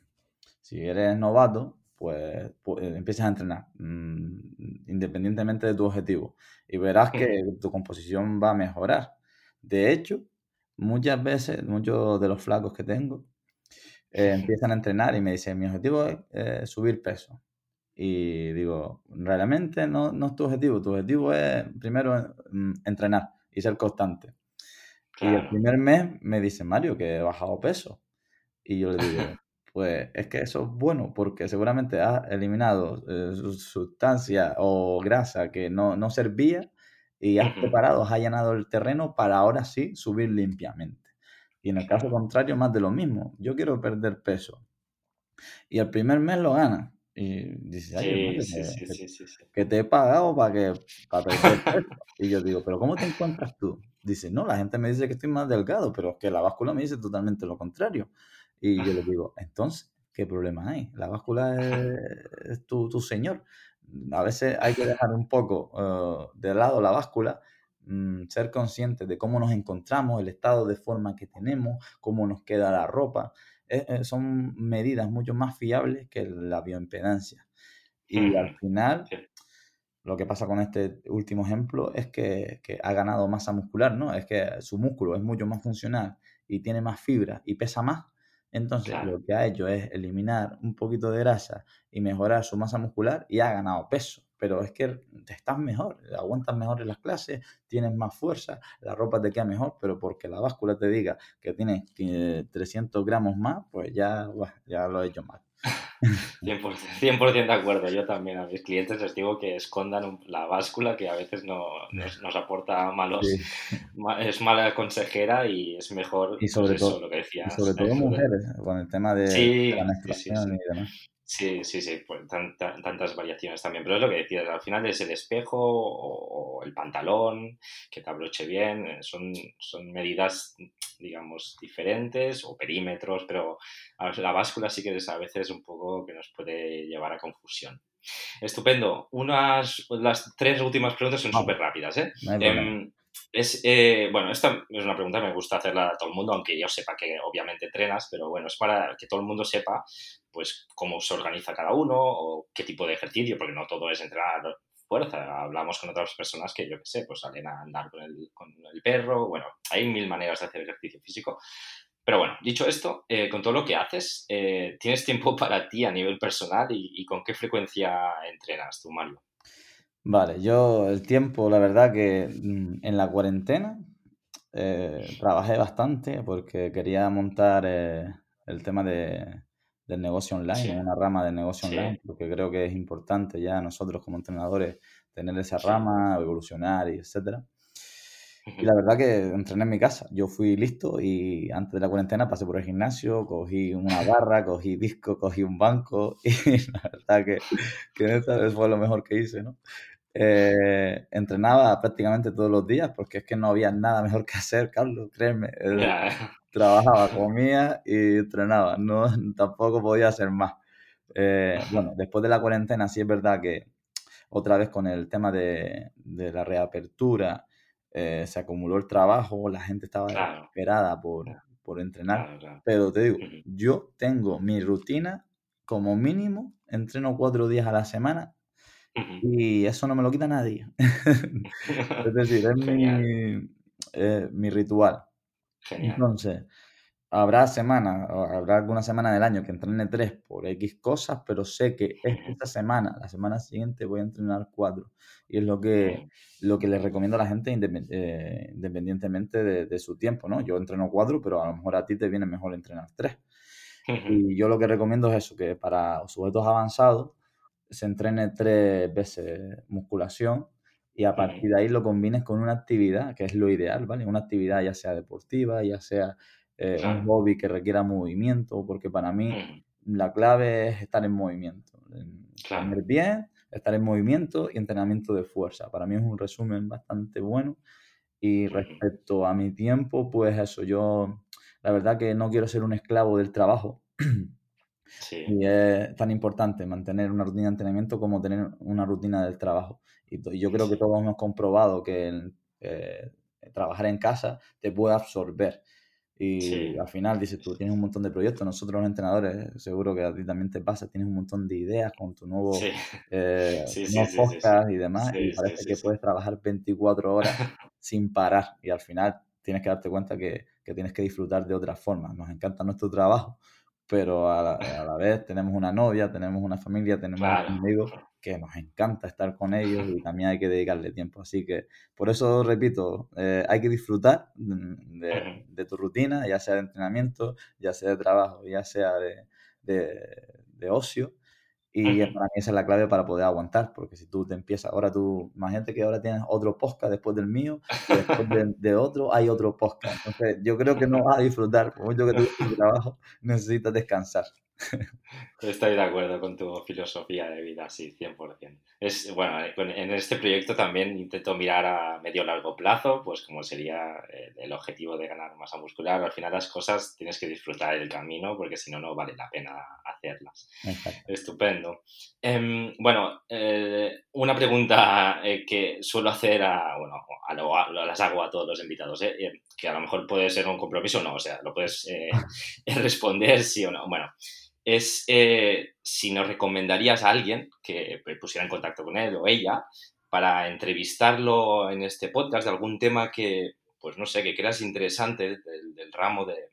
si eres novato, pues, pues empieces a entrenar, mm, independientemente de tu objetivo, y verás que tu composición va a mejorar. De hecho, muchas veces, muchos de los flacos que tengo, eh, [laughs] empiezan a entrenar y me dicen, mi objetivo es eh, subir peso. Y digo, realmente no, no, es tu objetivo, tu objetivo es primero mm, entrenar y ser constante. Y el primer mes me dice Mario que he bajado peso. Y yo le digo, pues es que eso es bueno porque seguramente ha eliminado eh, sustancia o grasa que no, no servía y has preparado, has allanado el terreno para ahora sí subir limpiamente. Y en el caso contrario, más de lo mismo. Yo quiero perder peso. Y el primer mes lo gana. Y dices, Ay, que, te he pagado para que para perder peso. y yo digo, ¿pero cómo te encuentras tú? Dice, no, la gente me dice que estoy más delgado, pero es que la báscula me dice totalmente lo contrario. Y yo le digo, entonces, ¿qué problema hay? La báscula es, tu, señor. A veces hay que dejar un poco uh, de lado la báscula, mm, ser conscientes de cómo nos encontramos, el estado de forma que tenemos, cómo nos queda la ropa. Eh, eh, son medidas mucho más fiables que la bioimpedancia. Y al final, lo que pasa con este último ejemplo es que, que, ha ganado masa muscular, ¿no? Es que su músculo es mucho más funcional y tiene más fibra y pesa más entonces, lo que ha hecho es eliminar un poquito de grasa y mejorar su masa muscular y ha ganado peso, pero es que estás mejor, aguantas mejor en las clases, tienes más fuerza, la ropa te queda mejor, pero porque la báscula te diga que tienes 300 gramos más, pues ya, ya lo he hecho mal. 100%, de acuerdo. Yo también a mis clientes les digo que escondan la báscula que a veces no, nos, aporta malos. Es mala consejera y es mejor y sobre pues todo, lo que decías. sobre todo mujeres, con el tema de, la menstruación y demás. Sí, sí, sí, pues tantas variaciones también. Pero es lo que decías, al final es el espejo o, el pantalón, que te abroche bien, eh, son, son medidas, digamos, diferentes o perímetros, pero la báscula sí que es a veces un poco que nos puede llevar a confusión. Estupendo. Unas, las tres últimas preguntas son súper rápidas, ¿eh? Es, eh, bueno, esta es una pregunta que me gusta hacerla a todo el mundo, aunque yo sepa que obviamente entrenas, pero bueno, es para que todo el mundo sepa pues cómo se organiza cada uno o qué tipo de ejercicio, porque no todo es entrenar fuerza. Hablamos con otras personas que, yo qué sé, pues salen a andar con el, con el perro, bueno, hay mil maneras de hacer ejercicio físico. Pero bueno, dicho esto, eh, con todo lo que haces, eh, ¿tienes tiempo [laughs] para ti a nivel personal y, y con qué frecuencia entrenas tú, Mario? Vale, yo el tiempo, la verdad que mm, en la cuarentena eh, trabajé bastante porque quería montar eh, el tema de, del negocio online, una rama de negocio online, porque creo que es importante ya nosotros como entrenadores tener esa rama, evolucionar y etcétera. Y la verdad que entrené en mi casa. Yo fui listo y antes de la cuarentena pasé por el gimnasio, cogí una barra, cogí disco, cogí un banco [laughs] y la verdad que, que esta fue lo mejor que hice, ¿no? Eh, entrenaba prácticamente todos los días porque es que no había nada mejor que hacer, Carlos, créeme. Trabajaba, comía y entrenaba, no, [laughs] tampoco podía hacer más. Eh, bueno, después de la cuarentena sí es verdad que otra vez con el tema de, de la reapertura eh, se acumuló el trabajo, la gente estaba desesperada por, por entrenar, pero te digo, yo tengo mi rutina como mínimo, entreno cuatro días a la semana y eso no me lo quita nadie. [laughs] es decir, es [laughs] mi, eh, mi, ritual. Entonces, habrá semanas, habrá alguna semana del año que entrene tres por X cosas, pero sé que esta semana, la semana siguiente voy a entrenar cuatro. Y es lo que, lo que les recomiendo a la gente eh, independientemente de, de, su tiempo, ¿no? Yo entreno cuatro, pero a lo mejor a ti te viene mejor entrenar tres. Y yo lo que recomiendo es eso, que para sujetos avanzados, se entrene tres veces musculación y a partir de ahí lo combines con una actividad, que es lo ideal, ¿vale? Una actividad ya sea deportiva, ya sea eh, un hobby que requiera movimiento, porque para mí la clave es estar en movimiento. Comer bien, estar en movimiento y entrenamiento de fuerza. Para mí es un resumen bastante bueno. Y respecto a mi tiempo, pues eso, yo la verdad que no quiero ser un esclavo del trabajo. [clears throat] Y es tan importante mantener una rutina de entrenamiento como tener una rutina del trabajo. Y, yo creo que todos hemos comprobado que eh, trabajar en casa te puede absorber. Y al final dices, tú tienes un montón de proyectos, nosotros los entrenadores, seguro que a ti también te pasa, tienes un montón de ideas con tu nuevo, eh, [laughs] podcast y demás, y parece que puedes trabajar 24 horas [laughs] sin parar. Y al final tienes que darte cuenta que, que tienes que disfrutar de otra forma. Nos encanta nuestro trabajo, pero a la, vez tenemos una novia, tenemos una familia, tenemos amigos que nos encanta estar con ellos y [laughs] también hay que dedicarle tiempo. Así que por eso repito, eh, hay que disfrutar de, de, tu rutina, ya sea de entrenamiento, ya sea de trabajo, ya sea de, de ocio y para mí esa es la clave para poder aguantar, porque si tú te empiezas, ahora tú, imagínate que ahora tienes otro podcast después del mío, después de, otro hay otro podcast. Entonces yo creo que no vas a disfrutar, por mucho que tu trabajo, [laughs] necesitas descansar. Estoy de acuerdo con tu filosofía de vida, sí, 100%. Es, bueno, en este proyecto también intento mirar a medio largo plazo, pues como sería eh, el objetivo de ganar masa muscular. Al final las cosas tienes que disfrutar el camino porque si no, no vale la pena hacerlas. Estupendo. Em, bueno, eh, una pregunta eh, que suelo hacer a, bueno, a las hago a todos los invitados, que a lo mejor puede ser un compromiso o no, o sea, lo puedes [laughs] responder sí o no. Bueno, es eh, si nos recomendarías a alguien que pusiera en contacto con él o ella para entrevistarlo en este podcast de algún tema que, pues no sé, que creas interesante del, ramo de,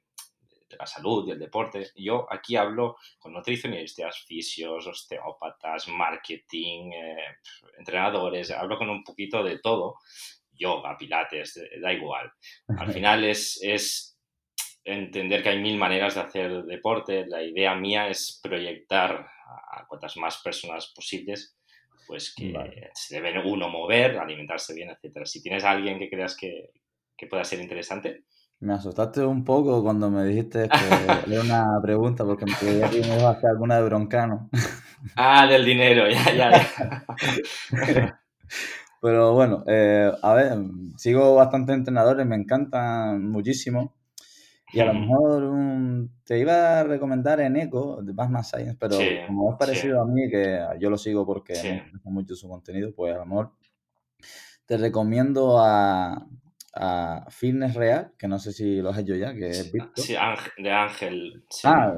la salud y el deporte. Yo aquí hablo con nutricionistas, fisios, osteópatas, marketing, eh, entrenadores, hablo con un poquito de todo. Yoga, pilates, da igual. Al final es, es entender que hay mil maneras de hacer deporte. La idea mía es proyectar a cuantas más personas posibles pues que se debe uno mover, alimentarse bien, etcétera. Si tienes a alguien que creas que, que pueda ser interesante. Me asustaste un poco cuando me dijiste que [laughs] era una pregunta porque me creía que me a hacer alguna de broncano. Ah, del dinero, ya, ya. [laughs] Pero bueno, eh, a ver, sigo bastante entrenadores, me encantan muchísimo. Y a lo mejor te iba a recomendar en Eco, de Batman Science, pero como es parecido a mí, que yo lo sigo porque me gusta mucho su contenido, pues a lo mejor te recomiendo a, a Fitness Real, que no sé si lo has hecho ya, que es. Sí, de Ángel. Ah,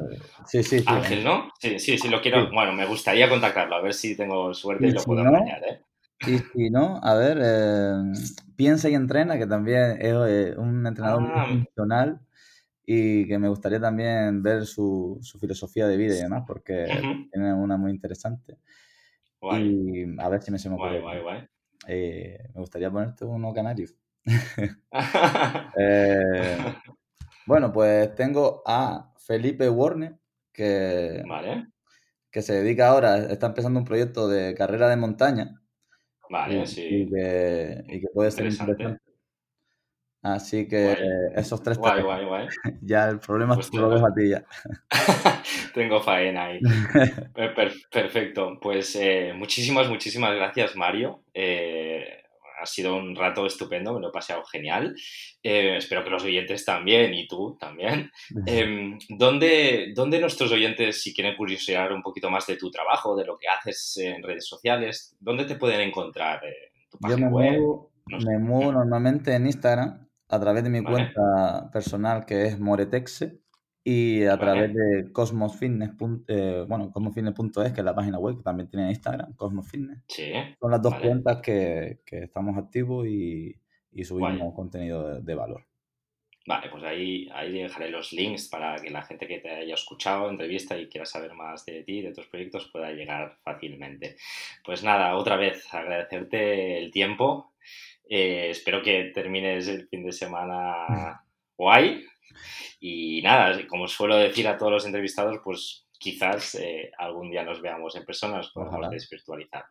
sí, sí, sí. Ángel, ¿no? Sí, sí, sí, lo quiero. Bueno, me gustaría contactarlo, a ver si tengo suerte y, lo puedo no, ¿eh? Y si no, a ver, eh, piensa y entrena, que también es eh, un entrenador ah, funcional y que me gustaría también ver su, su filosofía de vida y demás, porque tiene una muy interesante. Y a ver si me se me ocurre. Guay, guay, eh, me gustaría ponerte uno canario. [laughs] eh, bueno, pues tengo a Felipe Warner, que, que se dedica ahora, está empezando un proyecto de carrera de montaña. Vale, y, sí. Y que, y que puede ser interesante. Así que esos tres guay, guay, guay. [laughs] Ya el problema es que lo dejo a ti ya. [laughs] Tengo faena ahí. [laughs] perfecto. Pues eh, muchísimas, muchísimas gracias, Mario. Eh, ha sido un rato estupendo, me lo he pasado genial. Eh, espero que los oyentes también y tú también. Em, ¿dónde, ¿dónde, nuestros oyentes, si quieren curiosear un poquito más de tu trabajo, de lo que haces en redes sociales, dónde te pueden encontrar? tu página Yo me Muevo, Me muevo normalmente en Instagram a través de mi cuenta personal que es Moretexe y a través de Cosmosfitness, eh, bueno, cosmosfitness.es, que es la página web que también tiene Instagram, Cosmosfitness. Sí. Son las dos cuentas que, que, estamos activos y, y subimos contenido de, valor. Vale, pues ahí, ahí dejaré los links para que la gente que te haya escuchado entrevista y quiera saber más de ti, de tus proyectos, pueda llegar fácilmente. Pues nada, otra vez agradecerte el tiempo eh, espero que termines el fin de semana guay. Y nada, como suelo decir a todos los entrevistados, pues quizás eh, algún día nos veamos en persona, nos podamos desvirtualizar.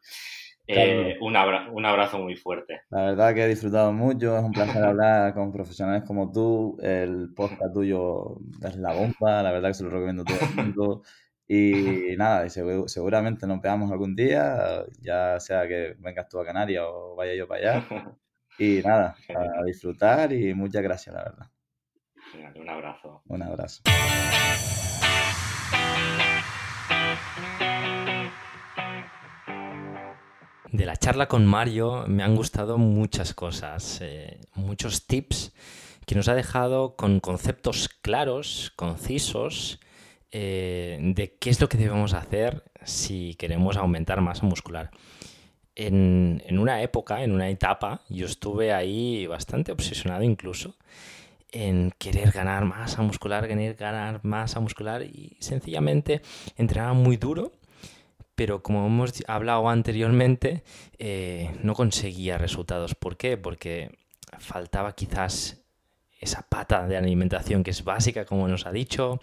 Eh, un, un, abrazo muy fuerte. La verdad que he disfrutado mucho, es un placer [laughs] hablar con profesionales como tú. El podcast tuyo es la bomba, la verdad que se lo recomiendo a todo el mundo. Y nada, seguramente nos veamos algún día, ya sea que vengas tú a Canarias o vaya yo para allá. [laughs] Y nada, a disfrutar y muchas gracias, la verdad. Un abrazo. Un abrazo. De la charla con Mario me han gustado muchas cosas, eh, muchos tips que nos ha dejado con conceptos claros, concisos, eh, de qué es lo que debemos hacer si queremos aumentar masa muscular en, una época, en una etapa, yo estuve ahí bastante obsesionado incluso en querer ganar masa muscular, querer ganar masa muscular y sencillamente entrenaba muy duro, pero como hemos hablado anteriormente, eh, no conseguía resultados. ¿Por qué? Porque faltaba quizás esa pata de alimentación que es básica, como nos ha dicho,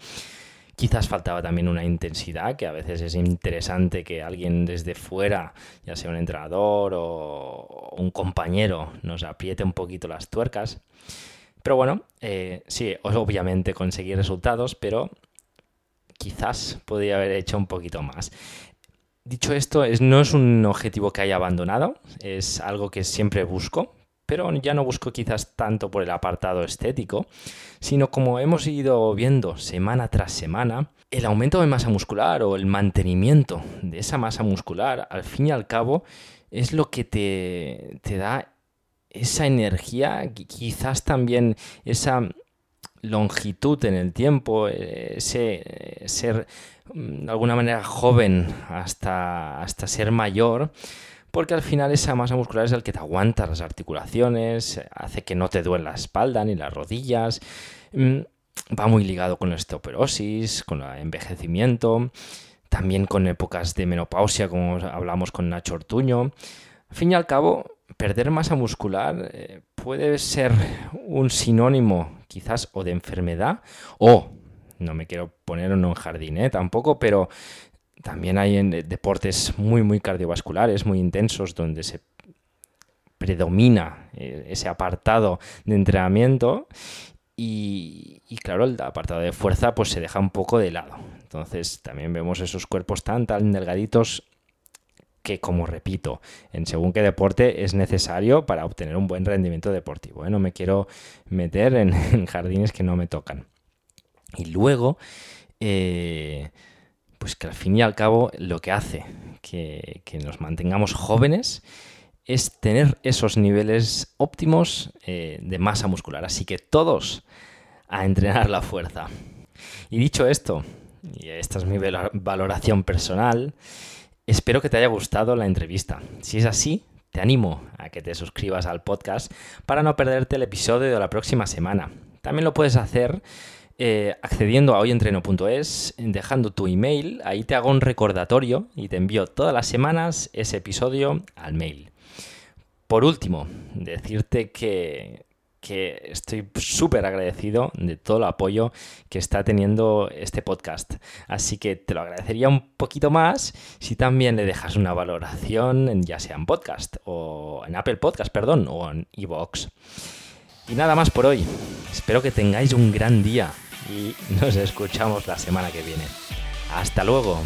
Quizás faltaba también una intensidad, que a veces es interesante que alguien desde fuera, ya sea un entrenador o un compañero, nos apriete un poquito las tuercas. Pero bueno, eh, sí, obviamente conseguí resultados, pero quizás podría haber hecho un poquito más. Dicho esto, no es un objetivo que haya abandonado, es algo que siempre busco, pero ya no busco quizás tanto por el apartado estético, sino como hemos ido viendo semana tras semana, el aumento de masa muscular o el mantenimiento de esa masa muscular, al fin y al cabo, es lo que te, te da esa energía, quizás también esa longitud en el tiempo, ese ser mm, de alguna manera joven hasta, hasta ser mayor, porque al final esa masa muscular es el que te aguanta las articulaciones, hace que no te duele la espalda ni las rodillas. Mm, va muy ligado con la osteoporosis, con el envejecimiento, también con épocas de menopausia, como hablamos con Nacho Ortuño. Al fin y al cabo, perder masa muscular eh, puede ser un sinónimo quizás o de enfermedad o, no me quiero poner en un jardín ¿eh? tampoco, pero también hay en deportes muy, muy cardiovasculares, muy intensos, donde se predomina eh, ese apartado de entrenamiento y, y, claro, el apartado de fuerza pues se deja un poco de lado. Entonces también vemos esos cuerpos tan, tan delgaditos que, como repito, en según qué deporte es necesario para obtener un buen rendimiento deportivo. ¿eh? No me quiero meter en, [laughs] jardines que no me tocan. Y luego, eh, pues que al fin y al cabo lo que hace que, nos mantengamos jóvenes es tener esos niveles óptimos eh, de masa muscular. Así que todos a entrenar la fuerza. Y dicho esto, y esta es mi valoración personal, Espero que te haya gustado la entrevista. Si es así, te animo a que te suscribas al podcast para no perderte el episodio de la próxima semana. También lo puedes hacer eh, accediendo a hoyentreno.es, dejando tu email, ahí te hago un recordatorio y te envío todas las semanas ese episodio al mail. Por último, decirte que que estoy súper agradecido de todo el apoyo que está teniendo este podcast. Así que te lo agradecería un poquito más si también le dejas una valoración, ya sea en podcast o en Apple Podcast, perdón, o en iVoox. Y nada más por hoy. Espero que tengáis un gran día y nos escuchamos la semana que viene. Hasta luego.